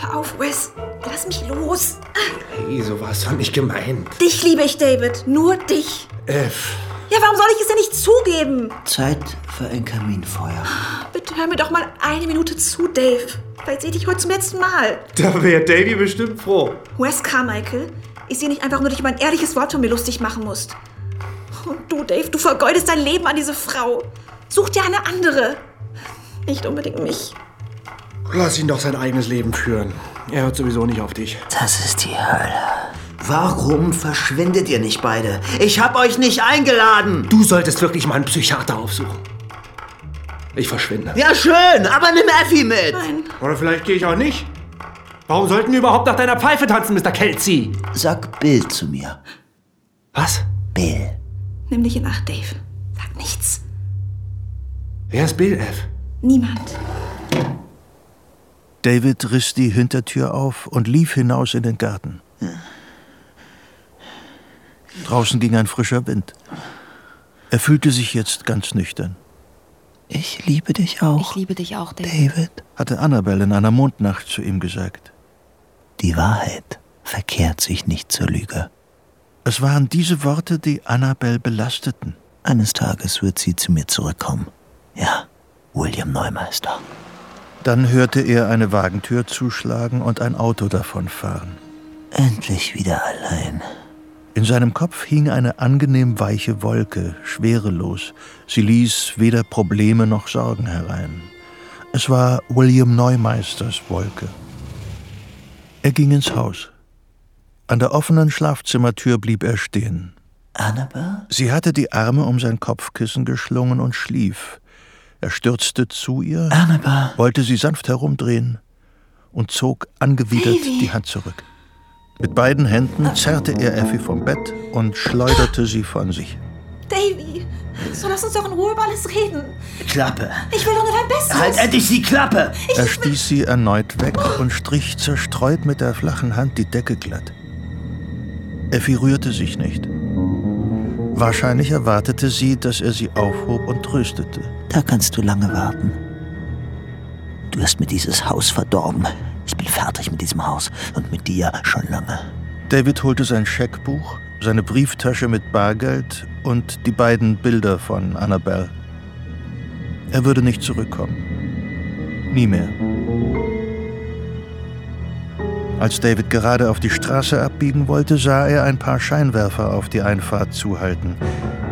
Hör auf, Wes. Lass mich los. Hey, so war es doch nicht gemeint. Dich liebe ich, David. Nur dich. F. Ja, warum soll ich es denn nicht zugeben? Zeit für ein Kaminfeuer. Bitte hör mir doch mal eine Minute zu, Dave. Vielleicht sehe ich dich heute zum letzten Mal. Da wäre Davy bestimmt froh. Wes Carmichael, ich sehe nicht einfach nur, dass ich mein ehrliches Wort von mir lustig machen musst. Und du, Dave, du vergeudest dein Leben an diese Frau. Such dir eine andere. Nicht unbedingt mich. Lass ihn doch sein eigenes Leben führen. Er hört sowieso nicht auf dich. Das ist die Hölle. Warum verschwindet ihr nicht beide? Ich hab euch nicht eingeladen. Du solltest wirklich mal einen Psychiater aufsuchen. Ich verschwinde. Ja, schön, aber nimm Effie mit. Nein. Oder vielleicht gehe ich auch nicht. Warum sollten wir überhaupt nach deiner Pfeife tanzen, Mr. Kelsey? Sag Bill zu mir. Was? Bill. Nimm dich in Acht, Dave. Sag nichts. Wer ist Bill F? Niemand. David riss die Hintertür auf und lief hinaus in den Garten. Draußen ging ein frischer Wind. Er fühlte sich jetzt ganz nüchtern. Ich liebe dich auch. Ich liebe dich auch, David. David. Hatte Annabelle in einer Mondnacht zu ihm gesagt. Die Wahrheit verkehrt sich nicht zur Lüge. Es waren diese Worte, die Annabelle belasteten. Eines Tages wird sie zu mir zurückkommen. Ja, William Neumeister. Dann hörte er eine Wagentür zuschlagen und ein Auto davonfahren. Endlich wieder allein. In seinem Kopf hing eine angenehm weiche Wolke, schwerelos. Sie ließ weder Probleme noch Sorgen herein. Es war William Neumeisters Wolke. Er ging ins Haus. An der offenen Schlafzimmertür blieb er stehen. Annabelle? Sie hatte die Arme um sein Kopfkissen geschlungen und schlief. Er stürzte zu ihr, Annabelle. wollte sie sanft herumdrehen und zog angewidert Davy. die Hand zurück. Mit beiden Händen zerrte er Effie vom Bett und schleuderte sie von sich. Davy, so lass uns doch in Ruhe über alles reden. Klappe. Ich will doch nur dein Bestes. Halt endlich die Klappe! Er stieß sie erneut weg und strich zerstreut mit der flachen Hand die Decke glatt. Effie rührte sich nicht. Wahrscheinlich erwartete sie, dass er sie aufhob und tröstete. Da kannst du lange warten. Du hast mir dieses Haus verdorben. Ich bin fertig mit diesem Haus und mit dir schon lange. David holte sein Scheckbuch, seine Brieftasche mit Bargeld und die beiden Bilder von Annabelle. Er würde nicht zurückkommen. Nie mehr. Als David gerade auf die Straße abbiegen wollte, sah er ein paar Scheinwerfer auf die Einfahrt zuhalten.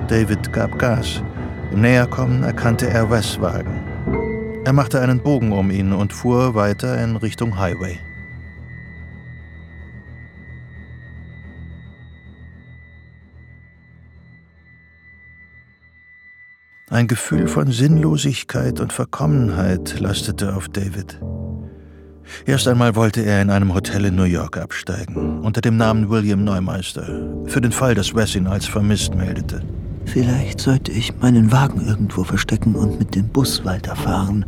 David gab Gas. Im Näherkommen erkannte er Wes Wagen. Er machte einen Bogen um ihn und fuhr weiter in Richtung Highway. Ein Gefühl von Sinnlosigkeit und Verkommenheit lastete auf David. Erst einmal wollte er in einem Hotel in New York absteigen, unter dem Namen William Neumeister, für den Fall, dass Wes ihn als vermisst meldete. Vielleicht sollte ich meinen Wagen irgendwo verstecken und mit dem Bus weiterfahren,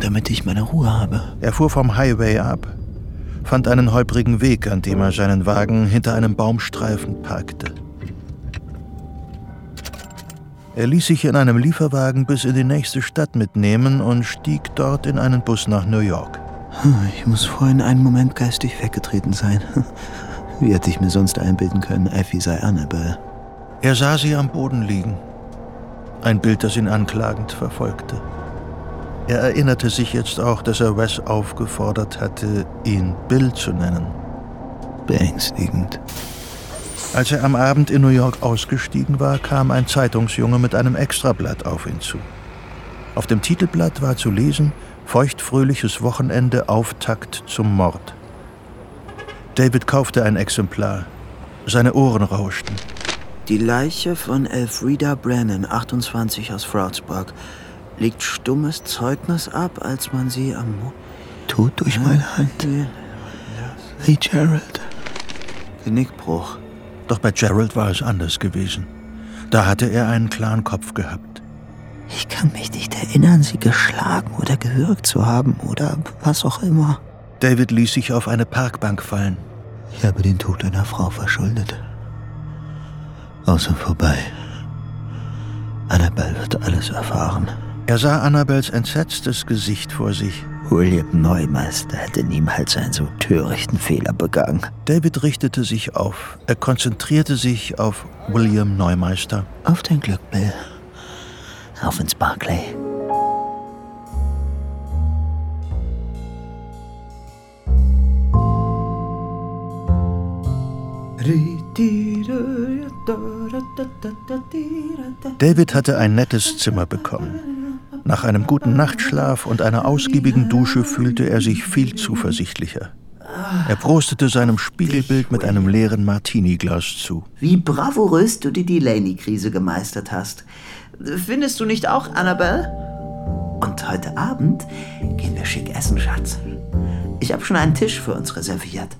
damit ich meine Ruhe habe. Er fuhr vom Highway ab, fand einen holprigen Weg, an dem er seinen Wagen hinter einem Baumstreifen parkte. Er ließ sich in einem Lieferwagen bis in die nächste Stadt mitnehmen und stieg dort in einen Bus nach New York. Ich muss vorhin einen Moment geistig weggetreten sein. *laughs* Wie hätte ich mir sonst einbilden können, Effie sei Annabelle? Er sah sie am Boden liegen. Ein Bild, das ihn anklagend verfolgte. Er erinnerte sich jetzt auch, dass er Wes aufgefordert hatte, ihn Bill zu nennen. Beängstigend. Als er am Abend in New York ausgestiegen war, kam ein Zeitungsjunge mit einem Extrablatt auf ihn zu. Auf dem Titelblatt war zu lesen Feuchtfröhliches Wochenende Auftakt zum Mord. David kaufte ein Exemplar. Seine Ohren rauschten. Die Leiche von Elfrida Brennan, 28 aus Froudsburg, legt stummes Zeugnis ab, als man sie am Mo Tod durch meine Hand. Wie Gerald. Genickbruch. Doch bei Gerald war es anders gewesen. Da hatte er einen klaren Kopf gehabt. Ich kann mich nicht erinnern, sie geschlagen oder gewürgt zu haben oder was auch immer. David ließ sich auf eine Parkbank fallen. Ich habe den Tod einer Frau verschuldet. Aus und vorbei. Annabelle wird alles erfahren. Er sah Annabels entsetztes Gesicht vor sich. William Neumeister hätte niemals einen so törichten Fehler begangen. David richtete sich auf. Er konzentrierte sich auf William Neumeister. Auf dein Glück, Bill. Auf ins Barclay. David hatte ein nettes Zimmer bekommen. Nach einem guten Nachtschlaf und einer ausgiebigen Dusche fühlte er sich viel zuversichtlicher. Er prostete seinem Spiegelbild mit einem leeren Martini-Glas zu. Wie bravourös du die Delaney-Krise gemeistert hast. Findest du nicht auch, Annabelle? Und heute Abend gehen wir schick essen, Schatz. Ich habe schon einen Tisch für uns reserviert.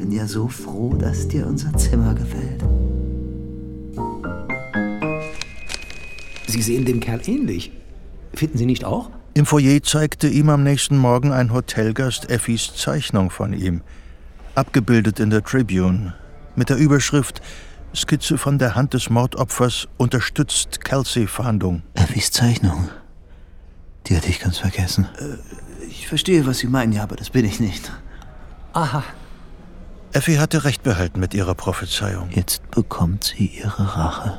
Ich bin ja so froh, dass dir unser Zimmer gefällt. Sie sehen dem Kerl ähnlich. Finden Sie nicht auch? Im Foyer zeigte ihm am nächsten Morgen ein Hotelgast Effis Zeichnung von ihm, abgebildet in der Tribune, mit der Überschrift Skizze von der Hand des Mordopfers unterstützt Kelsey-Fahndung. Effis Zeichnung? Die hatte ich ganz vergessen. Äh, ich verstehe, was Sie meinen, ja, aber das bin ich nicht. Aha. Effie hatte recht behalten mit ihrer Prophezeiung. Jetzt bekommt sie ihre Rache.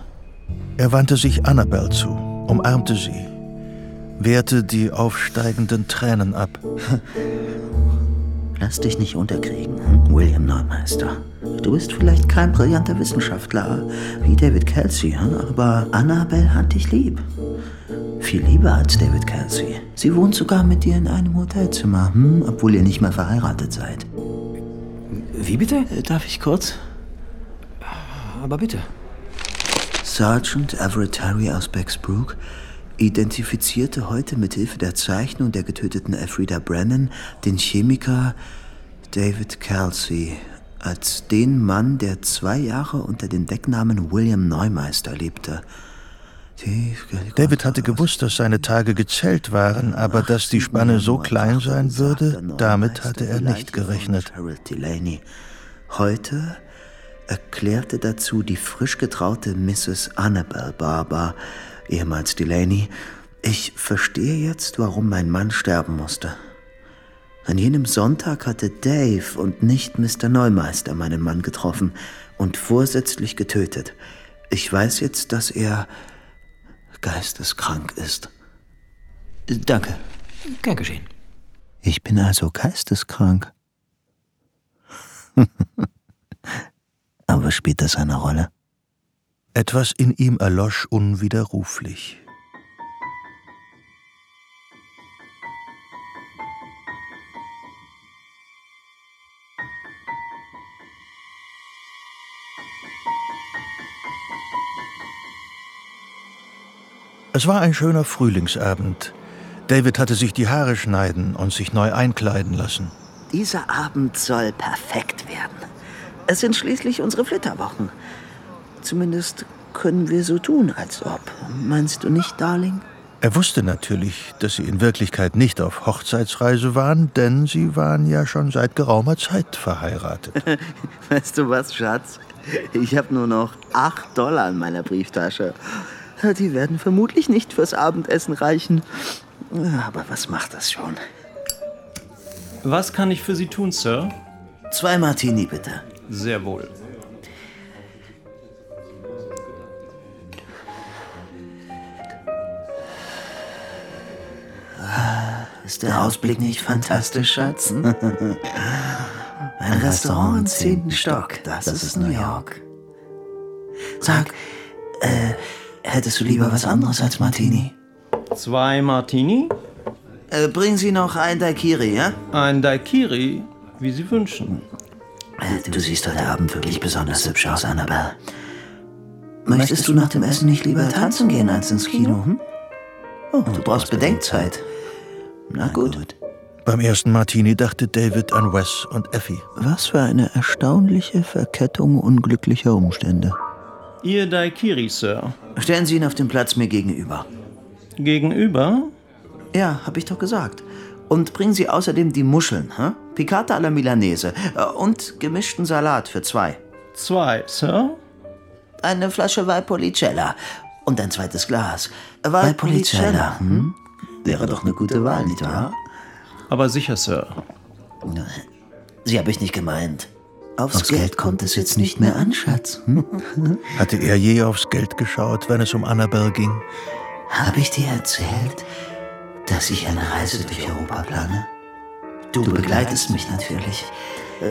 Er wandte sich Annabelle zu, umarmte sie, wehrte die aufsteigenden Tränen ab. Lass dich nicht unterkriegen, hm, William Neumeister. Du bist vielleicht kein brillanter Wissenschaftler wie David Kelsey, hm, aber Annabelle hat dich lieb. Viel lieber als David Kelsey. Sie wohnt sogar mit dir in einem Hotelzimmer, hm, obwohl ihr nicht mehr verheiratet seid. Wie bitte? Äh, darf ich kurz? Aber bitte. Sergeant Everett Terry aus Bexbrook identifizierte heute mit Hilfe der Zeichnung der getöteten Elfrida Brennan den Chemiker David Kelsey als den Mann, der zwei Jahre unter dem Decknamen William Neumeister lebte. David hatte gewusst, dass seine Tage gezählt waren, aber dass die Spanne so klein sein würde, damit hatte er nicht gerechnet. Heute erklärte dazu die frisch getraute Mrs. Annabel Barber, ehemals Delaney, ich verstehe jetzt, warum mein Mann sterben musste. An jenem Sonntag hatte Dave und nicht Mr. Neumeister meinen Mann getroffen und vorsätzlich getötet. Ich weiß jetzt, dass er geisteskrank ist. Danke. Gern geschehen. Ich bin also geisteskrank. *laughs* Aber spielt das eine Rolle? Etwas in ihm erlosch unwiderruflich. Es war ein schöner Frühlingsabend. David hatte sich die Haare schneiden und sich neu einkleiden lassen. Dieser Abend soll perfekt werden. Es sind schließlich unsere Flitterwochen. Zumindest können wir so tun, als ob. Meinst du nicht, Darling? Er wusste natürlich, dass sie in Wirklichkeit nicht auf Hochzeitsreise waren, denn sie waren ja schon seit geraumer Zeit verheiratet. *laughs* weißt du was, Schatz? Ich habe nur noch acht Dollar in meiner Brieftasche. Die werden vermutlich nicht fürs Abendessen reichen. Aber was macht das schon? Was kann ich für Sie tun, Sir? Zwei Martini, bitte. Sehr wohl. Ist der Ausblick nicht fantastisch, Schatz? *laughs* Ein Restaurant im zehnten Stock, das, das ist New York. Sag, äh, hättest du lieber was anderes als Martini? Zwei Martini? Äh, bringen Sie noch ein Daikiri, ja? Ein Daikiri, wie Sie wünschen. Äh, du siehst heute Abend wirklich besonders hübsch aus, Annabelle. Möchtest du nach dem Essen nicht lieber tanzen gehen als ins Kino? Hm? Oh, du brauchst Bedenkzeit. Na gut. Beim ersten Martini dachte David an Wes und Effie. Was für eine erstaunliche Verkettung unglücklicher Umstände. Ihr Daikiri, Sir. Stellen Sie ihn auf den Platz mir gegenüber. Gegenüber? Ja, hab ich doch gesagt. Und bringen Sie außerdem die Muscheln, hä? Picata alla Milanese äh, und gemischten Salat für zwei. Zwei, Sir? Eine Flasche Valpolicella und ein zweites Glas. Valpolicella, hm? Wäre doch eine gute Wahl, nicht wahr? Aber sicher, Sir. Sie habe ich nicht gemeint. Aufs, aufs Geld kommt es jetzt nicht mehr an, Schatz. Hm? *laughs* Hatte er je aufs Geld geschaut, wenn es um Annabelle ging? Habe ich dir erzählt, dass ich eine Reise durch Europa plane? Du begleitest mich natürlich.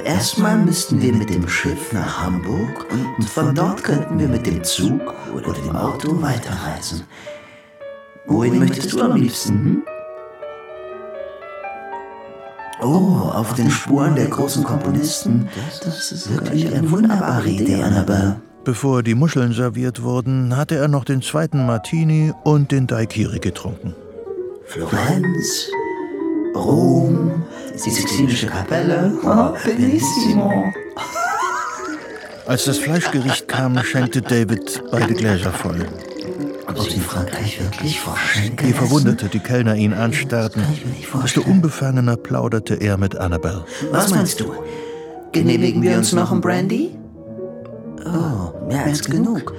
Erstmal müssten wir mit dem Schiff nach Hamburg und von dort könnten wir mit dem Zug oder dem Auto weiterreisen. Wohin möchtest du am liebsten? Hm? Oh, auf den Spuren der großen Komponisten. Das ist wirklich eine wunderbare Idee, Annabelle. Bevor die Muscheln serviert wurden, hatte er noch den zweiten Martini und den Daikiri getrunken. Florenz, Rom, die Sixtinische Kapelle, oh, bellissimo. Als das Fleischgericht kam, schenkte David beide Gläser voll. Ob sie in Frankreich wirklich Vorschenke Je verwunderte die Kellner ihn anstarrten, desto unbefangener plauderte er mit Annabelle. Was meinst du? Genehmigen wir uns noch ein Brandy? Oh, mehr als genug.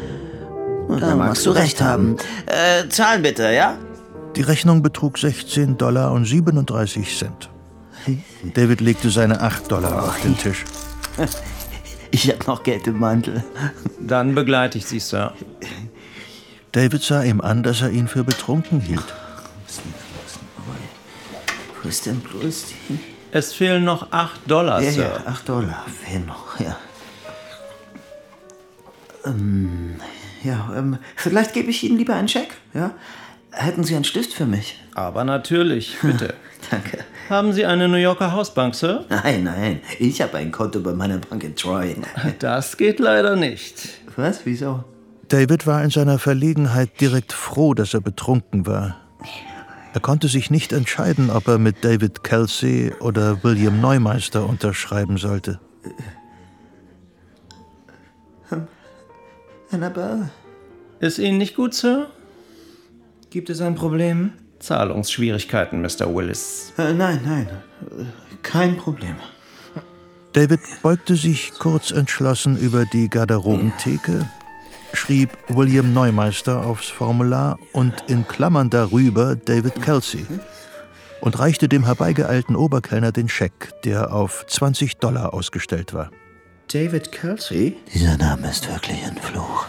Da magst du recht haben. Äh, zahlen bitte, ja? Die Rechnung betrug 16 Dollar und 37 Cent. *laughs* David legte seine 8 Dollar auf den Tisch. *laughs* Ich habe noch Geld im Mantel. Dann begleite ich Sie, Sir. *laughs* David sah ihm an, dass er ihn für betrunken hielt. Wo ist denn bloß die? Es fehlen noch 8 Dollar, ja, Sir. Ja, 8 Dollar fehlen noch, ja. Ähm, ja, ähm, vielleicht gebe ich Ihnen lieber einen Scheck, ja? Hätten Sie einen Stift für mich? Aber natürlich, *laughs* bitte. Danke. Haben Sie eine New Yorker Hausbank, Sir? Nein, nein. Ich habe ein Konto bei meiner Bank in Troy. Das geht leider nicht. Was? Wieso? David war in seiner Verlegenheit direkt froh, dass er betrunken war. Er konnte sich nicht entscheiden, ob er mit David Kelsey oder William Neumeister unterschreiben sollte. Annabelle. Ist Ihnen nicht gut, Sir? Gibt es ein Problem? Zahlungsschwierigkeiten, Mr. Willis. Äh, nein, nein. Kein Problem. David beugte sich kurz entschlossen über die Garderobentheke, schrieb William Neumeister aufs Formular und in Klammern darüber David Kelsey und reichte dem herbeigeeilten Oberkellner den Scheck, der auf 20 Dollar ausgestellt war. David Kelsey? Dieser Name ist wirklich ein Fluch.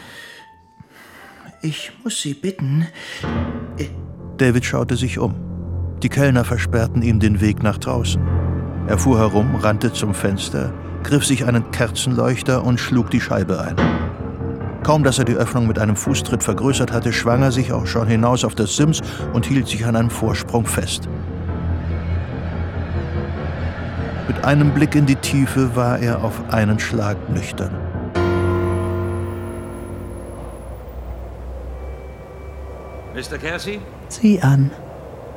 Ich muss Sie bitten. David schaute sich um. Die Kellner versperrten ihm den Weg nach draußen. Er fuhr herum, rannte zum Fenster, griff sich einen Kerzenleuchter und schlug die Scheibe ein. Kaum dass er die Öffnung mit einem Fußtritt vergrößert hatte, schwang er sich auch schon hinaus auf das Sims und hielt sich an einem Vorsprung fest. Mit einem Blick in die Tiefe war er auf einen Schlag nüchtern. Mr. Kelsey? Sieh an,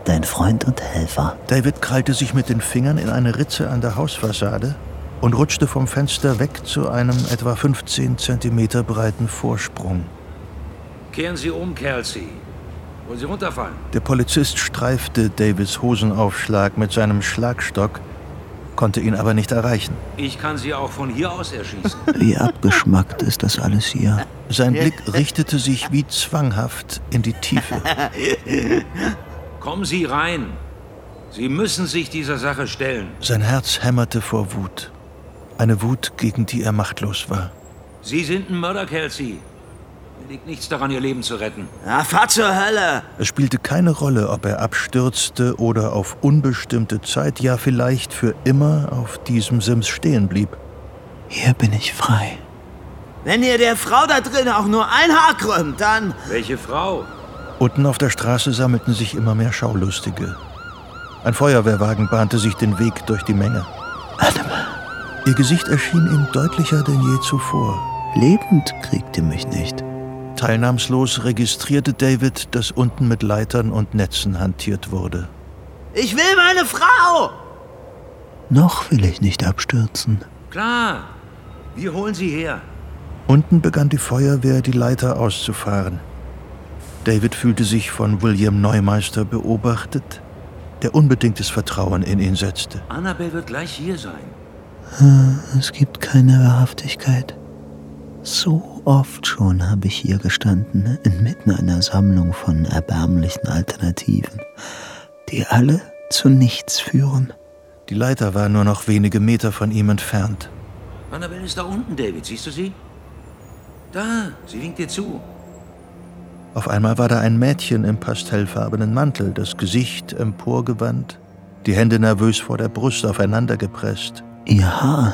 dein Freund und Helfer. David krallte sich mit den Fingern in eine Ritze an der Hausfassade und rutschte vom Fenster weg zu einem etwa 15 Zentimeter breiten Vorsprung. Kehren Sie um, Kelsey. Wollen Sie runterfallen? Der Polizist streifte Davids Hosenaufschlag mit seinem Schlagstock, konnte ihn aber nicht erreichen. Ich kann Sie auch von hier aus erschießen. *laughs* Wie abgeschmackt ist das alles hier. Sein Blick richtete sich wie zwanghaft in die Tiefe. *laughs* Kommen Sie rein. Sie müssen sich dieser Sache stellen. Sein Herz hämmerte vor Wut. Eine Wut, gegen die er machtlos war. Sie sind ein Mörder, Kelsey. Mir liegt nichts daran, Ihr Leben zu retten. Ja, fahr zur Hölle! Es spielte keine Rolle, ob er abstürzte oder auf unbestimmte Zeit, ja vielleicht für immer auf diesem Sims stehen blieb. Hier bin ich frei. Wenn ihr der Frau da drin auch nur ein Haar krümmt, dann... Welche Frau? Unten auf der Straße sammelten sich immer mehr Schaulustige. Ein Feuerwehrwagen bahnte sich den Weg durch die Menge. Annabelle. Ihr Gesicht erschien ihm deutlicher denn je zuvor. Lebend kriegt ihr mich nicht. Teilnahmslos registrierte David, dass unten mit Leitern und Netzen hantiert wurde. Ich will meine Frau! Noch will ich nicht abstürzen. Klar. Wir holen sie her. Unten begann die Feuerwehr, die Leiter auszufahren. David fühlte sich von William Neumeister beobachtet, der unbedingtes Vertrauen in ihn setzte. Annabelle wird gleich hier sein. Es gibt keine Wahrhaftigkeit. So oft schon habe ich hier gestanden, inmitten einer Sammlung von erbärmlichen Alternativen, die alle zu nichts führen. Die Leiter war nur noch wenige Meter von ihm entfernt. Annabelle ist da unten, David. Siehst du sie? Da, sie winkt dir zu. Auf einmal war da ein Mädchen im pastellfarbenen Mantel, das Gesicht emporgewandt, die Hände nervös vor der Brust aufeinandergepresst. Ihr Haar.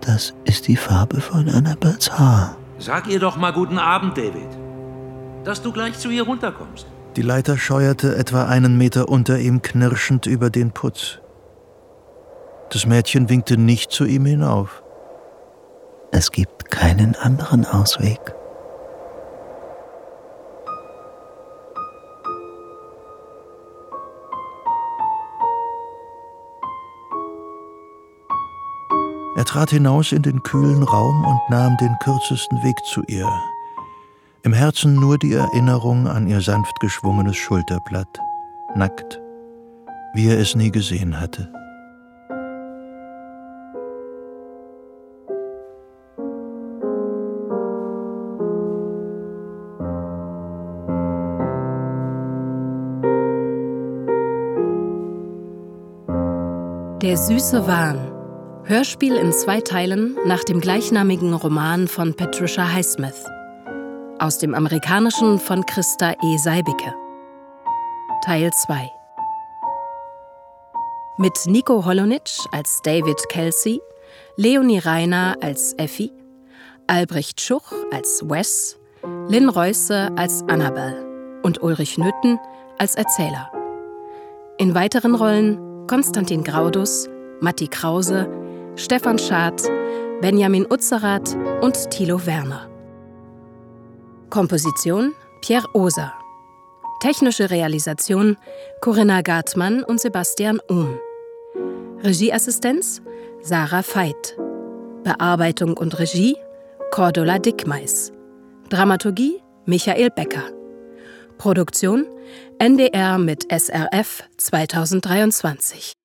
Das ist die Farbe von Annabels Haar. Sag ihr doch mal guten Abend, David. Dass du gleich zu ihr runterkommst. Die Leiter scheuerte etwa einen Meter unter ihm knirschend über den Putz. Das Mädchen winkte nicht zu ihm hinauf. Es gibt keinen anderen Ausweg. Er trat hinaus in den kühlen Raum und nahm den kürzesten Weg zu ihr. Im Herzen nur die Erinnerung an ihr sanft geschwungenes Schulterblatt, nackt, wie er es nie gesehen hatte. Der süße Wahn. Hörspiel in zwei Teilen nach dem gleichnamigen Roman von Patricia Highsmith. Aus dem amerikanischen von Christa E. Seibicke. Teil 2. Mit Nico Holonitsch als David Kelsey, Leonie Reiner als Effie, Albrecht Schuch als Wes, Lynn Reusse als Annabelle und Ulrich Nöthen als Erzähler. In weiteren Rollen Konstantin Graudus, Matti Krause, Stefan Schad, Benjamin Utzerath und Thilo Werner. Komposition Pierre Oser. Technische Realisation Corinna Gartmann und Sebastian Ohm. Regieassistenz Sarah Veit. Bearbeitung und Regie Cordula Dickmeis. Dramaturgie Michael Becker. Produktion NDR mit SRF 2023.